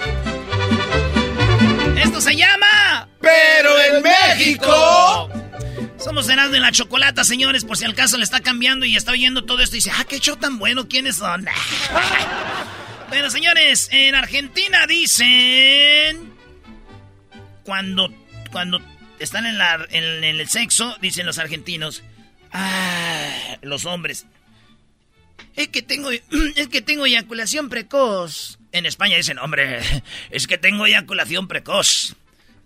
Esto se llama. Pero en México. Somos Erasmo en la Chocolata, señores, por si al caso le está cambiando y está oyendo todo esto y dice, ah, qué show tan bueno, ¿quiénes son? [LAUGHS] bueno, señores, en Argentina dicen... Cuando, cuando están en, la, en, en el sexo, dicen los argentinos, ah, los hombres, es que tengo, [CLEARS THROAT] es que tengo eyaculación precoz. En España dicen, hombre, es que tengo eyaculación precoz.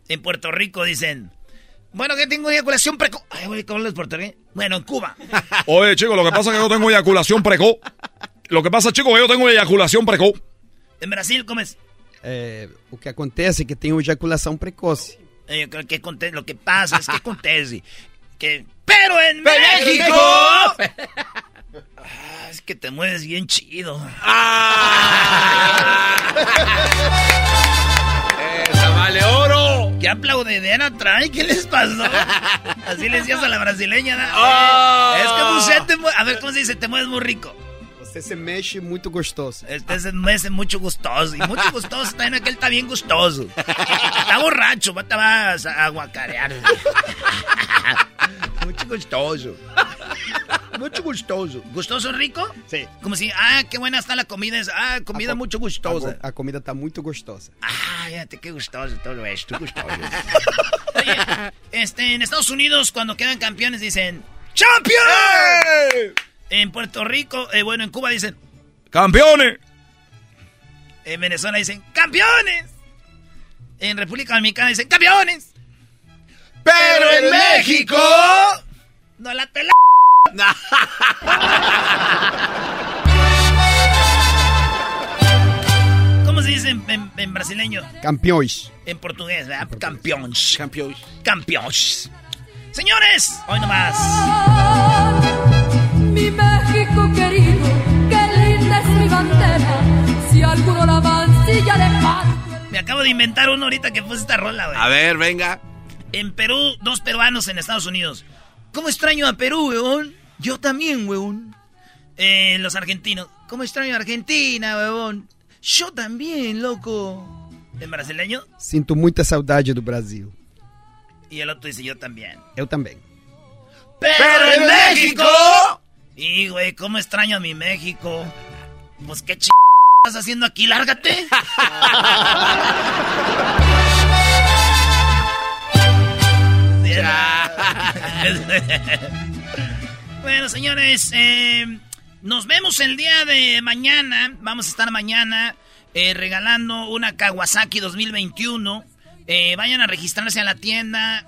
En Puerto Rico dicen, bueno, que tengo eyaculación precoz. Ay, güey, ¿cómo hablas portugués? Bueno, en Cuba. [LAUGHS] Oye, chicos, lo que pasa es que yo tengo eyaculación precoz. Lo que pasa, chicos, es que yo tengo eyaculación precoz. En Brasil, ¿cómo es? É, o que acontece é que tem uma ejaculação precoce. Eh, yo creo que aconte- lo que pasa es que acontece. Que, pero en ¡Pero México. México! Ah, es que te mueves bien chido. ¡Esa [LAUGHS] vale oro! ¿Qué aplaudidera trae? ¿Qué les pasó? [LAUGHS] Así le decías a la brasileña. ¿no? Oh. Es que usted te mue- A ver, ¿cómo se dice? Te mueves muy rico. Você se mexe muito gostoso. Este se mueve mucho gustoso. Y mucho gustoso también aquel está bien gustoso. Está borracho, va- te vas a aguacarear. [LAUGHS] Mucho gustoso. [LAUGHS] Mucho gustoso. ¿Gustoso rico? Sí. Como si, ah, qué buena está la comida. Ah, comida mucho gustosa. A, a comida tá muito gostosa. Ah, fíjate qué gustoso todo esto, gustoso. [LAUGHS] Oye, este, en Estados Unidos, cuando quedan campeones, dicen ¡Champion! En Puerto Rico, eh, bueno, en Cuba dicen ¡Campeones! En Venezuela dicen ¡Campeones! En República Dominicana dicen ¡Campeones! Pero en México. ¡No la tela! [LAUGHS] ¿Cómo se dice en, en- en brasileño? Campeões. En portugués, ¿verdad? Campeones. Campeones. Campeones. Señores, hoy nomás. Mi México querido, qué linda es mi bandera. Si alguno la mancilla de pan. Me acabo de inventar uno ahorita que puse esta rola, güey. A ver, venga. En Perú, dos peruanos en Estados Unidos. ¿Cómo extraño a Perú, weón? Yo también, weón. Eh, los argentinos. ¿Cómo extraño a Argentina, weón? Yo también, loco. En brasileño. Sinto muita saudade do Brasil. Y el otro dice yo también. Eu também. Pero en México. Y, güey, ¿cómo extraño a mi México? Pues qué ch... estás haciendo aquí, lárgate. [LAUGHS] [LAUGHS] bueno, señores, eh, nos vemos el día de mañana. Vamos a estar mañana eh, regalando una Kawasaki 2021. Eh, vayan a registrarse a la tienda.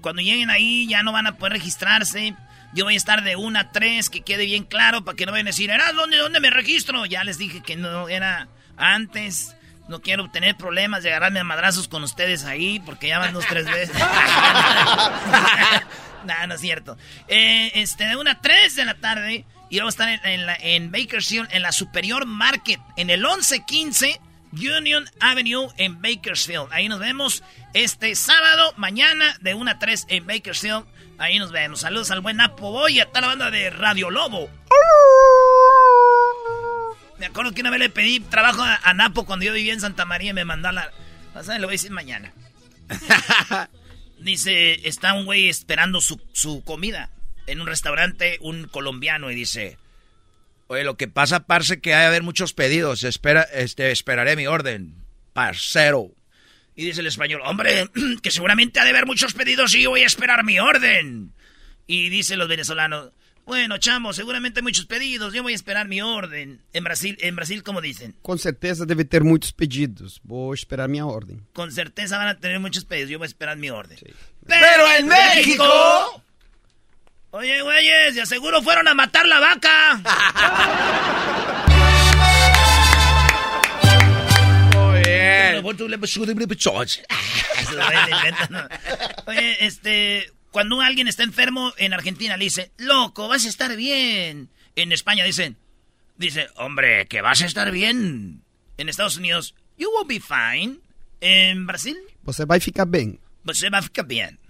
Cuando lleguen ahí ya no van a poder registrarse. Yo voy a estar de 1 a 3, que quede bien claro, para que no vayan a decir, ¿era dónde, dónde me registro? Ya les dije que no era antes. No quiero tener problemas de agarrarme a madrazos con ustedes ahí, porque ya van dos, tres veces. [LAUGHS] [LAUGHS] no, no es cierto. Eh, este, de 1 a 3 de la tarde, y vamos a estar en, en, la, en Bakersfield, en la Superior Market, en el 1115 Union Avenue en Bakersfield. Ahí nos vemos este sábado, mañana, de 1 a 3 en Bakersfield. Ahí nos vemos. Saludos al buen Napo Boy y a toda la banda de Radio Lobo. Me acuerdo que una vez le pedí trabajo a, a Napo cuando yo vivía en Santa María y me mandó a la... O sea, le voy a decir mañana. [LAUGHS] dice, está un güey esperando su, su comida en un restaurante, un colombiano, y dice... Oye, lo que pasa, parce, que hay a haber muchos pedidos. Espera, este, esperaré mi orden. Parcero. Y dice el español, hombre, [CLEARS THROAT] que seguramente ha de haber muchos pedidos y yo voy a esperar mi orden. Y dice los venezolanos, bueno, chamo, seguramente muchos pedidos, yo voy a esperar mi orden. En Brasil, en Brasil ¿cómo dicen? Com certeza deve ter muitos pedidos. Vou esperar minha ordem. Con certeza van a tener muchos pedidos, yo voy a esperar mi orden. Pero en México... Oye, güeyes, de seguro fueron a matar la vaca. Muy bien. [LAUGHS] Oye, este, cuando alguien está enfermo en Argentina le dice, loco, vas a estar bien. En España dicen, dice, hombre, que vas a estar bien. En Estados Unidos, you will be fine. En Brasil, Você vai ficar bem. você va a ficar bien.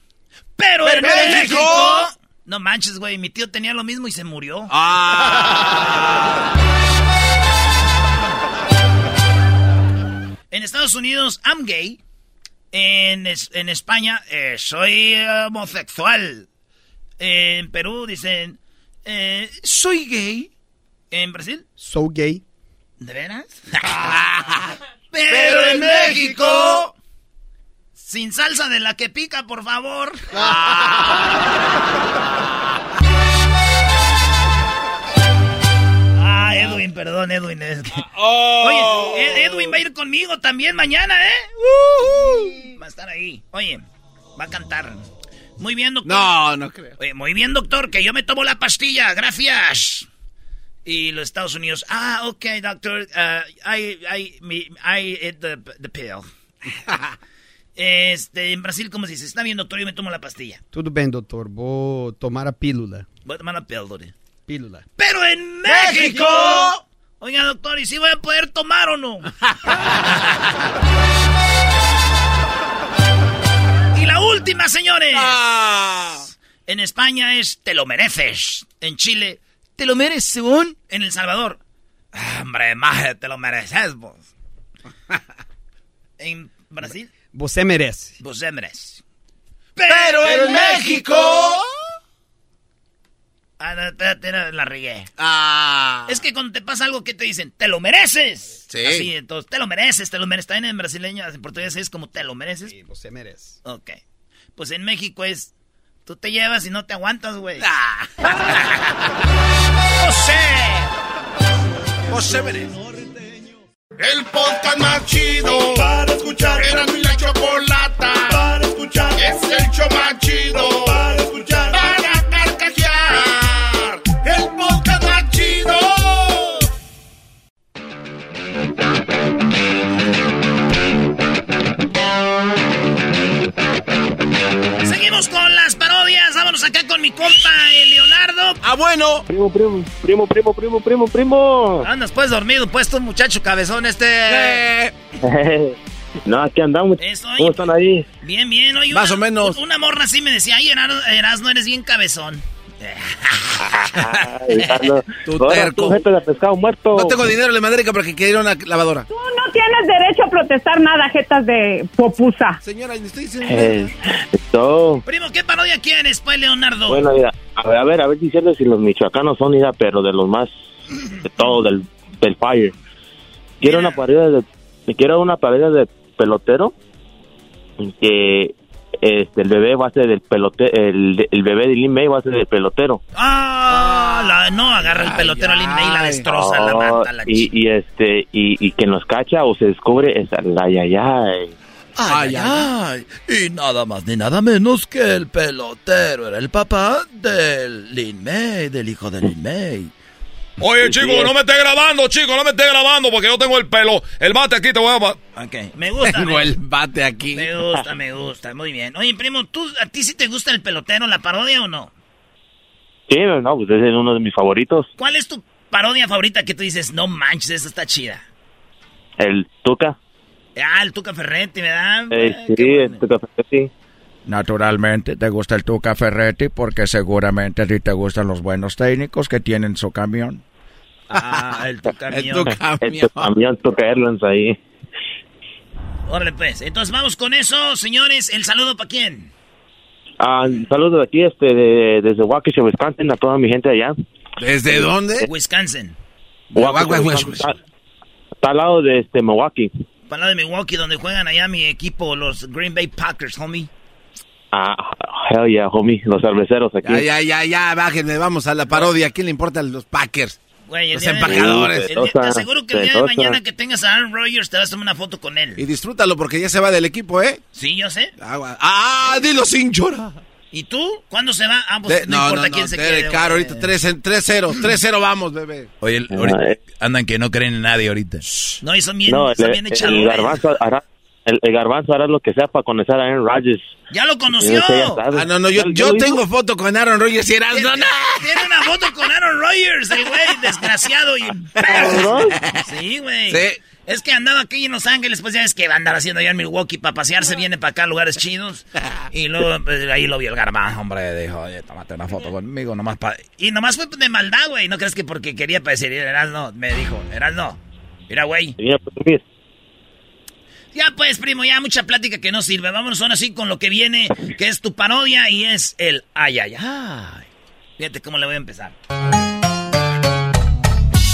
Pero, Pero en en México... México- No manches, güey, mi tío tenía lo mismo y se murió. Ah. En Estados Unidos, I'm gay. En, es- en España, eh, soy homosexual. En Perú dicen, eh, soy gay. En Brasil, Sou gay. ¿de veras? [LAUGHS] Pero en México... Sin salsa de la que pica, por favor. Edwin, perdón, Edwin. es que- Oh. Oye, Ed- Edwin va a ir conmigo también mañana, ¿eh? Va a estar ahí. Oye, va a cantar. Muy bien, doctor. No, no creo. Oye, muy bien, doctor, que yo me tomo la pastilla, gracias. Y los Estados Unidos, ah, ok, doctor, uh, I, I, me, I ate the, the pill. [LAUGHS] este, en Brasil, ¿cómo se dice? Está bien, doctor, yo me tomo la pastilla. Tudo bem, doutor. Vou tomar a pílula. Voy a tomar la píldora. Pílula. Pero en México. Oiga, doctor, ¿y si voy a poder tomar o no? [LAUGHS] y la última, señores. Ah. En España es te lo mereces. En Chile, te lo mereces, según. En El Salvador, "Ah, hombre, maje, te lo mereces vos. en Brasil, Você merece. vos te mereces. Pero en México... Ah, no, espérate, la regué. Ah. Es que cuando te pasa algo, ¿qué te dicen? ¡Te lo mereces! Sí. Así, entonces, te lo mereces, te lo mereces. También en brasileño, en portugués es como te lo mereces. Sí, você merece. Ok. Pues en México es, tú te llevas y no te aguantas, güey. Ah. [LAUGHS] ¡José! José merece. El podcast más chido para escuchar. Era mi la chocolata para escuchar. Es el show más chido para escuchar. Seguimos con las parodias. Vámonos acá con mi compa, el Leonardo. Ah, bueno. Primo, primo, primo, primo, primo, primo, primo. Andas pues dormido, pues tú, muchacho cabezón este. [LAUGHS] No, aquí andamos. Eso, ¿Cómo están ahí? Bien, bien. Oye, Más una- o menos. Una morra así me decía, ay, Erasmo, Erasmo, eres bien cabezón. [LAUGHS] Tu terco. de pescado muerto. No tengo dinero en la madera para que quiera una lavadora. Tú no tienes derecho a protestar nada, jetas de popusa. Señora, estoy diciendo... Eh, esto, Primo, ¿qué parodia quieres, pues, Leonardo? bueno, mira, a ver, a ver, a ver diciendo si los michoacanos son, mira, pero de los más, de todo, del, del fire. Quiero una parodia de, quiero una parodia de pelotero, que este, el bebé va a ser del pelotero, el, el bebé de Lin May va a ser del pelotero. Ah, la- no, agarra el pelotero al Inmei y la destroza, la Oh, mata, la y, y este, y, y que nos cacha o se descubre, es ay, ay, ay. Ay, ay, ay. Y nada más ni nada menos que el pelotero era el papá del Lin May, del hijo de Lin May. Oye, chico, no me estés grabando, chico, no me estés grabando porque yo tengo el pelo, el bate aquí, te voy a... Ok, me gusta. Tengo me- el bate aquí. Me gusta, me gusta, muy bien. Oye, primo, ¿tú, ¿a ti sí te gusta el pelotero, la parodia o no? Sí, no, pues ese es uno de mis favoritos. ¿Cuál es tu parodia favorita que tú dices, no manches, esta está chida? El Tuca. Ah, el Tuca Ferretti, ¿verdad? Eh, sí, el Tuca sí. Naturalmente te gusta el Tuca Ferretti porque seguramente a ti te gustan los buenos técnicos que tienen su camión. Ah, el Tuca [LAUGHS] El tu camión Tuca Airlines ahí. Órale, pues. Entonces vamos con eso, señores. ¿El saludo para quién? Ah, saludos de aquí, este, de- desde Waukesha, Wisconsin, a toda mi gente allá. ¿Desde dónde? Wisconsin. Waukesha, Wisconsin, Está, está al lado de este Milwaukee. Para lado de Milwaukee, donde juegan allá mi equipo, los Green Bay Packers, homie. Ah, hell yeah, homie, los cerveceros aquí. Ya, ya, ya, ya, bájenme, vamos a la parodia. ¿A quién le importan los Packers? Güey, el los de- empacadores. el día- te aseguro que el día de mañana que tengas a Aaron Rodgers te vas a tomar una foto con él. Y disfrútalo porque ya se va del equipo, ¿eh? Sí, yo sé. Ah, dilo sin llorar. ¿Y tú? ¿Cuándo se va? Ah, pues De- no, no, importa no, quién no, se quede. Güey. ahorita 3 en- 3-0, 3-0 vamos, bebé. Oye, el- ahorita andan que no creen en nadie ahorita. No, y son bien, No, son el, bien el echadores. garbanzo el, el garbanzo hará lo que sea para conocer a Aaron Rodgers. ¡Ya lo conoció! Ah, no, no, yo, yo tengo foto con Aaron Rodgers y Erasmo. Tiene, tiene una foto con Aaron Rodgers, el güey, desgraciado y... Sí, güey. Sí. Es que andaba aquí en Los Ángeles, pues ya es que va a andar haciendo allá en Milwaukee para pasearse, viene para acá a lugares chidos. Y luego pues, ahí lo vio el garbanzo, hombre, dijo, oye, tómate una foto conmigo, nomás para... Y nomás fue de maldad, güey, no crees que porque quería parecer, eras no, me dijo, eras no. Mira, güey. Ya pues, primo, ya mucha plática que no sirve. Vámonos ahora sí con lo que viene, que es tu parodia y es el ay, ay, ay. Fíjate cómo le voy a empezar.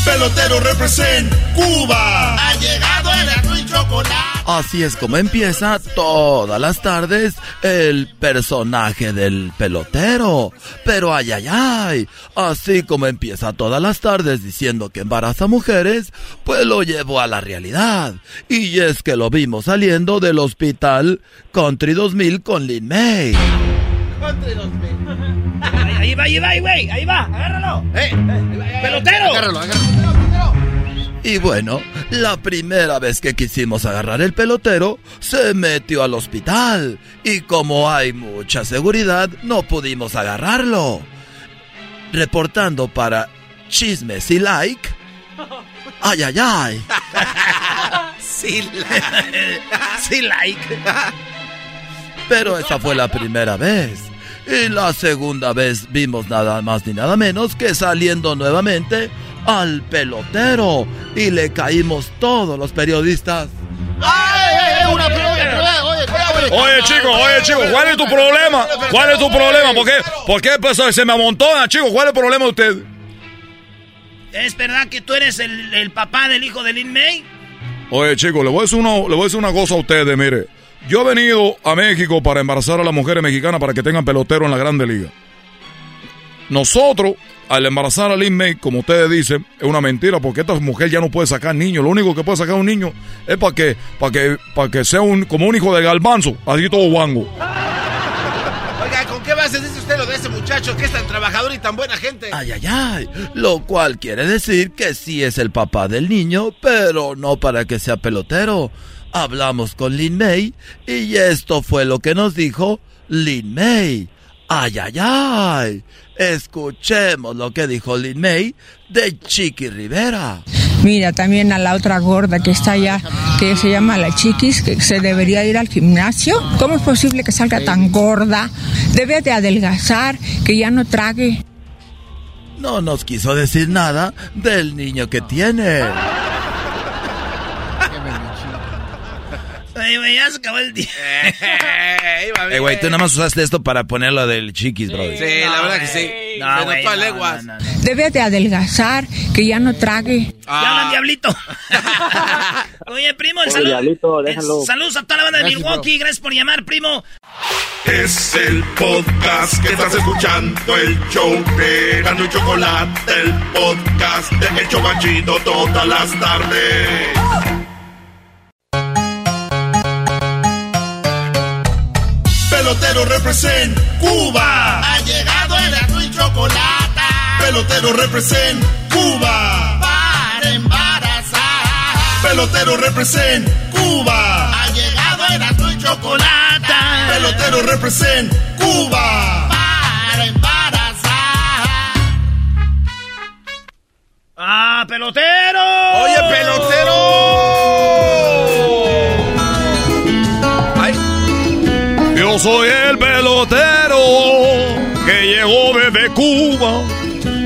Pelotero represent Cuba. Ha llegado el azul y chocolate. Así es como empieza todas las tardes el personaje del pelotero. Pero ay, ay, ay. Así como empieza todas las tardes diciendo que embaraza mujeres, pues lo llevó a la realidad. Y es que lo vimos saliendo del hospital Country 2000 con Lin May. Ahí, ahí va, ahí va, ahí, güey, ahí va, agárralo. ¡Pelotero! Agárralo, Y bueno, la primera vez que quisimos agarrar el pelotero, se metió al hospital. Y como hay mucha seguridad, no pudimos agarrarlo. Reportando para Chismes y Like. Ay, ay, ay. [LAUGHS] Sí, like. [LAUGHS] sí, like. Pero esa fue la primera vez. Y la segunda vez vimos nada más ni nada menos que saliendo nuevamente al pelotero. Y le caímos todos los periodistas. Oye, chico, oye, chico, ¿cuál es tu problema? ¿Cuál es tu problema? ¿Por qué, por qué pues, se me amontona, chico? ¿Cuál es el problema de usted? ¿Es verdad que tú eres el, el papá del hijo de Lin May? Oye, chico, le voy a decir una, le voy a decir una cosa a ustedes, mire. Yo he venido a México para embarazar a las mujeres mexicanas para que tengan pelotero en la Grande Liga. Nosotros, al embarazar a Lin May, como ustedes dicen, es una mentira porque esta mujer ya no puede sacar niños. Lo único que puede sacar un niño es para que, para que, para que sea un, como un hijo de galbanzo, así todo guango. Oiga, ¿con qué bases dice usted lo de ese muchacho que es tan trabajador y tan buena gente? Ay, ay, ay. Lo cual quiere decir que sí es el papá del niño, pero no para que sea pelotero. Hablamos con Lin May y esto fue lo que nos dijo Lin May. Ay, ay, ay. Escuchemos lo que dijo Lin May de Chiqui Rivera. Mira, también a la otra gorda que está allá, que se llama la chiquis, que se debería ir al gimnasio. ¿Cómo es posible que salga tan gorda? Debe de adelgazar, que ya no trague. No nos quiso decir nada del niño que tiene. Güey, güey, ya se acabó el día. Eh, güey, tú nada más usaste esto para poner lo del chiquis, bro. Sí, la verdad que sí. No, Se güey, notó a no, leguas. no, Debe de adelgazar, que ya no trague. Ya hablan, diablito. [LAUGHS] Oye, primo, el saludo. Diablito, déjalo. el- Saludos a toda la banda de Milwaukee. Gracias por llamar, primo. Es el podcast que estás escuchando, el show de Gano y Chocolate, el podcast de El Chobachito todas las tardes. Pelotero represent Cuba. Ha llegado el azul y chocolate Pelotero represent Cuba. para embarazar. Pelotero represent Cuba. Ha llegado el azul y chocolate Pelotero represent Cuba. para embarazar. ¡Ah, pelotero! ¡Oye, Yo soy el pelotero que llegó desde Cuba.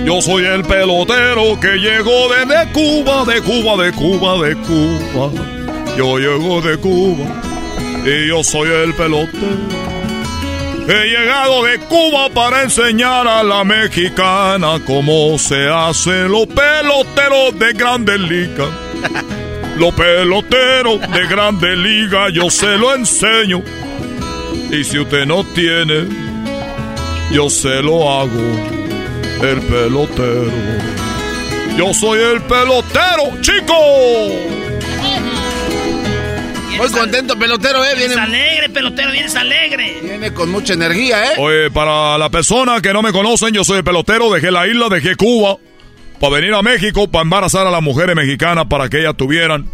Yo soy el pelotero que llegó desde Cuba, de Cuba, de Cuba, de Cuba. Yo llego de Cuba y yo soy el pelotero. He llegado de Cuba para enseñar a la mexicana cómo se hacen los peloteros de grandes ligas. Los peloteros de grandes ligas yo se lo enseño. Y si usted no tiene, yo se lo hago. El pelotero. Yo soy el pelotero, chico. Muy contento, pelotero, ¿eh? Vienes Viene, alegre, pelotero, vienes alegre. viene con mucha energía, ¿eh? Oye, para la persona que no me conocen, yo soy el pelotero, dejé la isla, dejé Cuba, para venir a México, para embarazar a las mujeres mexicanas, para que ellas tuvieran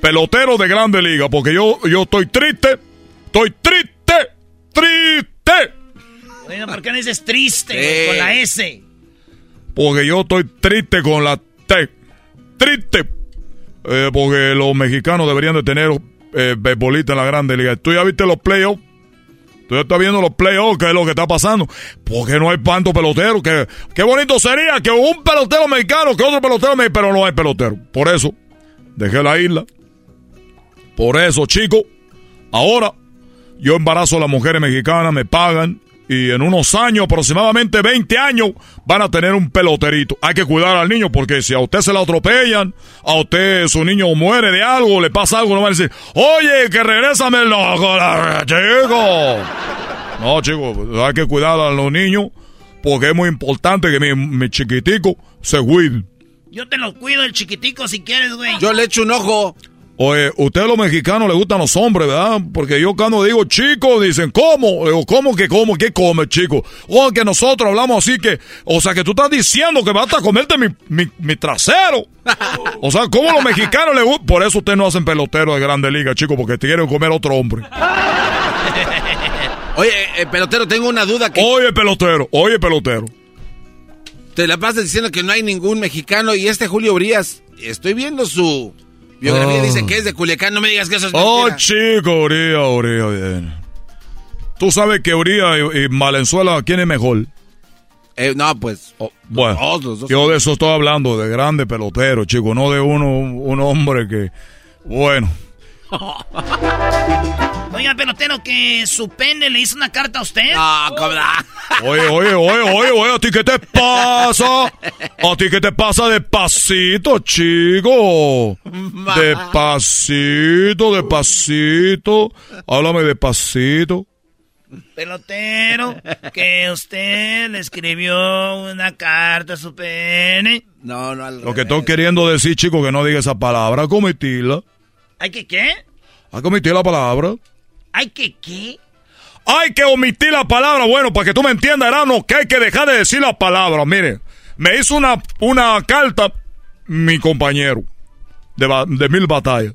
pelotero de grande liga, porque yo, yo estoy triste, estoy triste, triste, Bueno, ¿por qué no dices triste Sí. con la S? porque yo estoy triste con la T, triste, Eh, porque los mexicanos deberían de tener eh, beisbolista en la grande liga. ¿Tú ya viste los playoffs? Tú ya estás viendo los playoffs, qué es lo que está pasando. Porque no hay tanto pelotero. Que, qué bonito sería que un pelotero mexicano, que otro pelotero mexicano, pero no hay pelotero. Por eso, dejé la isla. Por eso, chicos, ahora yo embarazo a las mujeres mexicanas, me pagan. Y en unos años, aproximadamente 20 años, van a tener un peloterito. Hay que cuidar al niño porque si a usted se la atropellan, a usted su niño muere de algo, le pasa algo, no van a decir, oye, que regrésame el ojo, la- chico. No, chicos, hay que cuidar a los niños porque es muy importante que mi, mi chiquitico se cuide. Yo te lo cuido el chiquitico si quieres, güey. Yo le echo un ojo. Oye, ustedes los mexicanos les gustan los hombres, ¿verdad? Porque yo cuando digo chico, dicen, ¿cómo? Digo, ¿cómo que cómo? ¿Qué come, chico? O que nosotros hablamos así que, o sea, que tú estás diciendo que vas a comerte mi, mi, mi trasero. O sea, ¿cómo los mexicanos les gustan? Por eso ustedes no hacen pelotero de grande liga, chico, porque te quieren comer otro hombre. [LAUGHS] Oye, eh, pelotero, tengo una duda que... Oye, pelotero, oye, pelotero. Te la pasas diciendo que no hay ningún mexicano y este Julio Urias, estoy viendo su biografía, Oh. dice que es de Culiacán, no me digas que eso es Oh, mentira. chico, Uría, Uría, bien. Tú sabes que Uría y, y Valenzuela, ¿quién es mejor? Eh, no, pues... Bueno, los dos. yo de eso estoy hablando, de grande pelotero, chico, no de uno, un hombre que, bueno, [LAUGHS] Oiga, pelotero, que su pene le hizo una carta a usted. Ah, cobra. oye, oye, oye, oye, oye, ¿a ti qué te pasa? ¿A ti qué te pasa? Despacito, chico. Despacito, despacito. Háblame despacito. Pelotero, que usted le escribió una carta a su pene. No, no, al Lo que estoy queriendo decir, chico, que no diga esa palabra, cometila. ¿Hay que qué? ¿Has cometido la palabra? ¿Hay que qué? Hay que omitir la palabra. Bueno, para que tú me entiendas, Erano, que hay que dejar de decir la palabra. Mire, me hizo una, una carta mi compañero de, de mil batallas.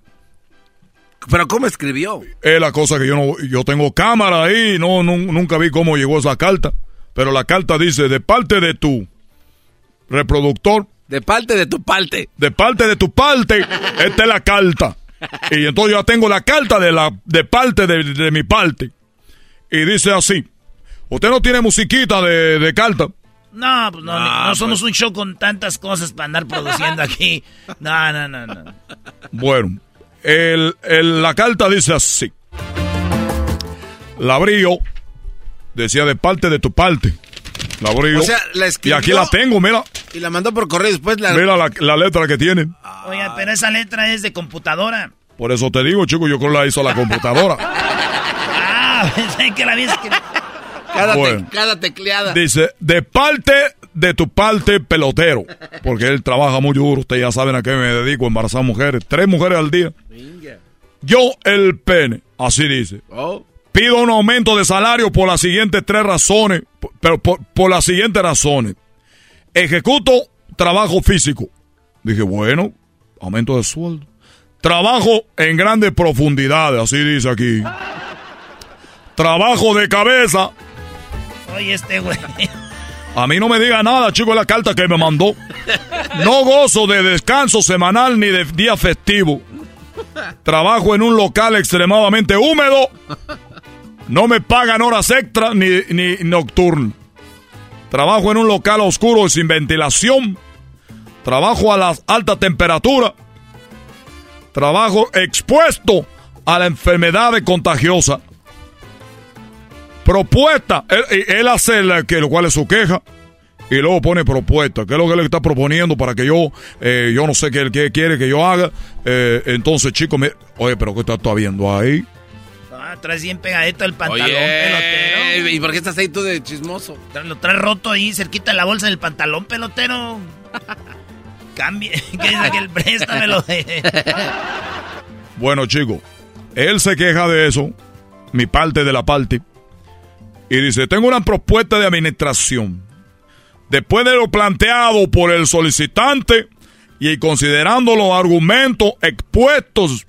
Pero ¿cómo escribió? Es la cosa que yo no, yo tengo cámara ahí, no, nun- nunca vi cómo llegó esa carta. Pero la carta dice, de parte de tu reproductor. De parte de tu parte. De parte de tu parte, [LAUGHS] esta es la carta. [LAUGHS] Y entonces yo ya tengo la carta de la, de parte de, de mi parte. Y dice así, usted no tiene musiquita de, de carta. No, pues no, Ah, no somos pues. un show con tantas cosas para andar produciendo aquí. [LAUGHS] No, no, no, no. Bueno, el- el- la carta dice así. La abrí yo. Decía de parte de tu parte. La abrí yo. O sea, la y escribió- aquí la tengo, mira. Y la mandó por correo y después la... Mira la, la letra que tiene. Oye, pero esa letra es de computadora. Por eso te digo, chico, yo creo que la hizo la computadora. [LAUGHS] Ah, [LAUGHS] pensé que la había escrito. Cada, te- Bueno. cada tecleada. Dice, de parte de tu parte pelotero. Porque él trabaja muy duro. Ustedes ya saben a qué me dedico, embarazar mujeres. Tres mujeres al día. Yo el pene. Así dice. Oh. Pido un aumento de salario por las siguientes tres razones. Pero por, por las siguientes razones. Ejecuto trabajo físico. Dije, bueno, aumento de sueldo. Trabajo en grandes profundidades, así dice aquí. Trabajo de cabeza. Oye, este güey. A mí no me diga nada, chico, la carta que me mandó. No gozo de descanso semanal ni de día festivo. Trabajo en un local extremadamente húmedo. No me pagan horas extra ni, ni nocturno. Trabajo en un local oscuro y sin ventilación. Trabajo a la alta temperatura. Trabajo expuesto a la enfermedad contagiosa. Propuesta. Él, él hace la, que, lo cual es su queja. Y luego pone propuesta. ¿Qué es lo que le está proponiendo para que yo, eh, yo no sé qué, qué quiere que yo haga? Eh, entonces, chicos, me, oye, pero ¿qué estás tú viendo ahí? Ah, traes bien pegadito el pantalón, Oye, pelotero. ¿y por qué estás ahí tú de chismoso? Lo traes roto ahí, cerquita de la bolsa del pantalón, pelotero. [LAUGHS] Cambie. [LAUGHS] ¿Qué dice aquel? Préstamelo. [LAUGHS] Bueno, chicos, él se queja de eso, mi parte de la parte, y dice, tengo una propuesta de administración. Después de lo planteado por el solicitante y considerando los argumentos expuestos,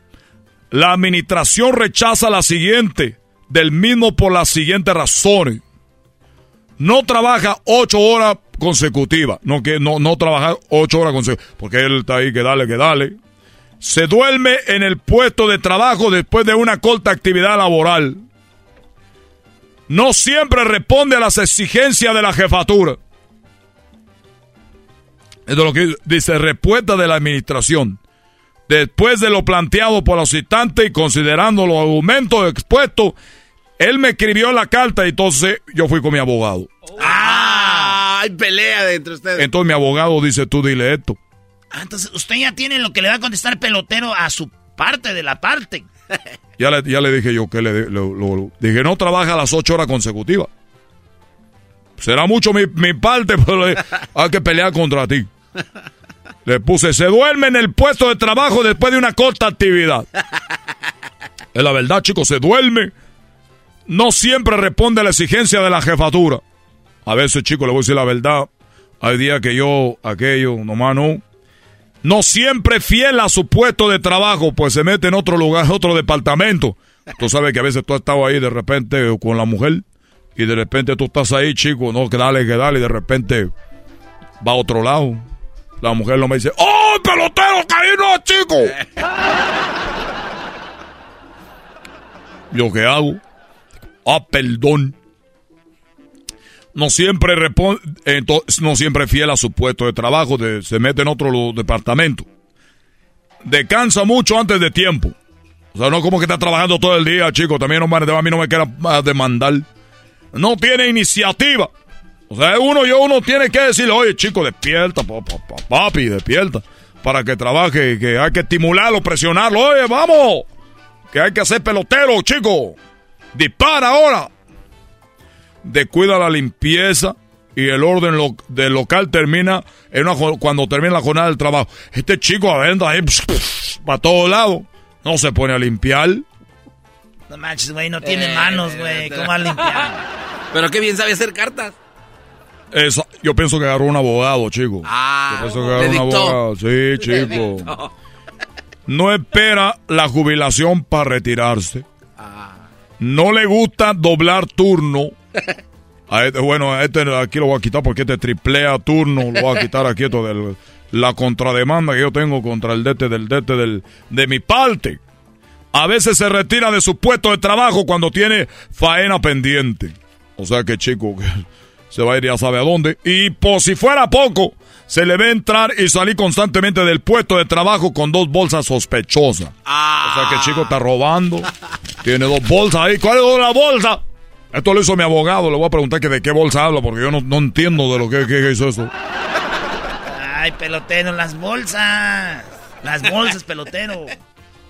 la administración rechaza la siguiente, del mismo por las siguientes razones. No trabaja ocho horas consecutivas, no que no, no trabaja ocho horas consecutivas, porque él está ahí que dale, que dale se duerme en el puesto de trabajo después de una corta actividad laboral. No siempre responde a las exigencias de la jefatura. Esto es lo que dice respuesta de la administración. Después de lo planteado por los citantes y considerando los argumentos expuestos, él me escribió la carta y entonces yo fui con mi abogado. ¡Ah! Hay pelea de entre ustedes. Entonces mi abogado dice, tú dile esto. Ah, entonces usted ya tiene lo que le va a contestar pelotero a su parte de la parte. [LAUGHS] Ya le, ya le dije yo que le, lo- lo- lo- dije, no trabaja las ocho horas consecutivas. Será mucho mi, mi parte, [LAUGHS] pero hay que pelear contra ti. [LAUGHS] Le puse, se duerme en el puesto de trabajo después de una corta actividad. [LAUGHS] Es la verdad, chicos, se duerme. No siempre responde a la exigencia de la jefatura. A veces, chicos, le voy a decir la verdad. Hay días que yo, aquello, nomás no. No siempre fiel a su puesto de trabajo, pues se mete en otro lugar, [LAUGHS] otro departamento. Tú sabes que a veces tú has estado ahí de repente con la mujer y de repente tú estás ahí, chico, no, que dale, que dale, y de repente va a otro lado. La mujer no me dice, ¡Oh, pelotero, que ahí no, chico! ¿Yo qué hago? Ah, perdón. No siempre responde, no siempre fiel a su puesto de trabajo, se mete en otro departamento. Descansa mucho antes de tiempo. O sea, no como que está trabajando todo el día, chico. También no, me- a mí no me queda demandar. No tiene iniciativa. O sea, uno y uno tiene que decirle, oye, chico, despierta, pa- pa- pa- papi, despierta. Para que trabaje, que hay que estimularlo, presionarlo. Oye, vamos. Que hay que hacer pelotero, chico. Dispara ahora. Descuida la limpieza y el orden lo- del local termina en una, cuando termina la jornada del trabajo. Este chico adentro ahí, para todos lados. No se pone a limpiar. No manches, güey, no tiene Eh, manos, güey. ¿Cómo va a limpiar? [LAUGHS] Pero qué bien sabe hacer cartas. Esa- yo pienso que agarró un abogado, chico. Ah, yo pienso que agarró un abogado. Sí, chico. No espera la jubilación para retirarse. Ah. No le gusta doblar turno. A este- bueno, a este aquí lo voy a quitar porque este triplea turno. Lo voy a quitar aquí esto de la contrademanda que yo tengo contra el dete del dete del, de mi parte. A veces se retira de su puesto de trabajo cuando tiene faena pendiente. O sea que chico, se va a ir ya sabe a dónde. Y por si fuera poco, se le ve entrar y salir constantemente del puesto de trabajo con dos bolsas sospechosas. O sea que el chico está robando. Tiene dos bolsas ahí. ¿Cuál es la bolsa? Esto lo hizo mi abogado. Le voy a preguntar que de qué bolsa habla porque yo no, no entiendo de lo que, que hizo eso. Ay, pelotero, las bolsas. Las bolsas, pelotero.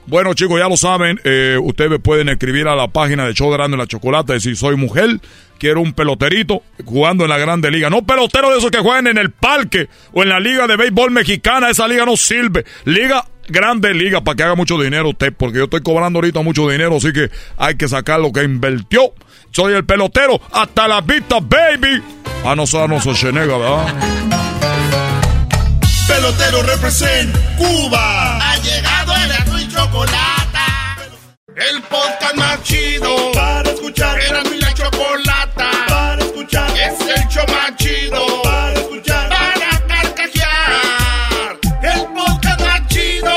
Bueno, chicos, ya lo saben. eh, ustedes pueden escribir a la página de Show de Erasmo y la Chocolate. Decir, soy mujer, quiero un peloterito jugando en la Grande Liga. No pelotero de esos que juegan en el parque o en la Liga de Béisbol Mexicana. Esa liga no sirve. Liga Grande Liga para que haga mucho dinero usted. Porque yo estoy cobrando ahorita mucho dinero. Así que hay que sacar lo que invirtió. Soy el pelotero. Hasta la vista, baby. A nosotros no se nega, ¿verdad? Pelotero represent Cuba. Ha llegado el y chocolate. El podcast más chido para escuchar. Era mi la chocolata para escuchar. Es el show más chido para escuchar. Para carcajear. El podcast más chido.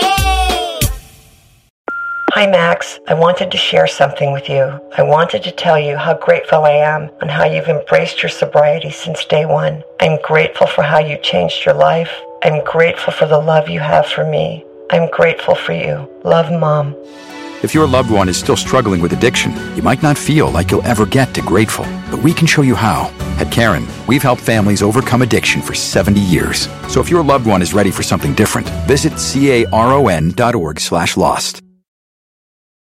Hi, Max. I wanted to share something with you. I wanted to tell you how grateful I am and how you've embraced your sobriety since day one. I'm grateful for how you changed your life. I'm grateful for the love you have for me. I'm grateful for you. Love, Mom. If your loved one is still struggling with addiction, you might not feel like you'll ever get to grateful, but we can show you how. At Karen, we've helped families overcome addiction for 70 years. So if your loved one is ready for something different, visit caron.org slash lost.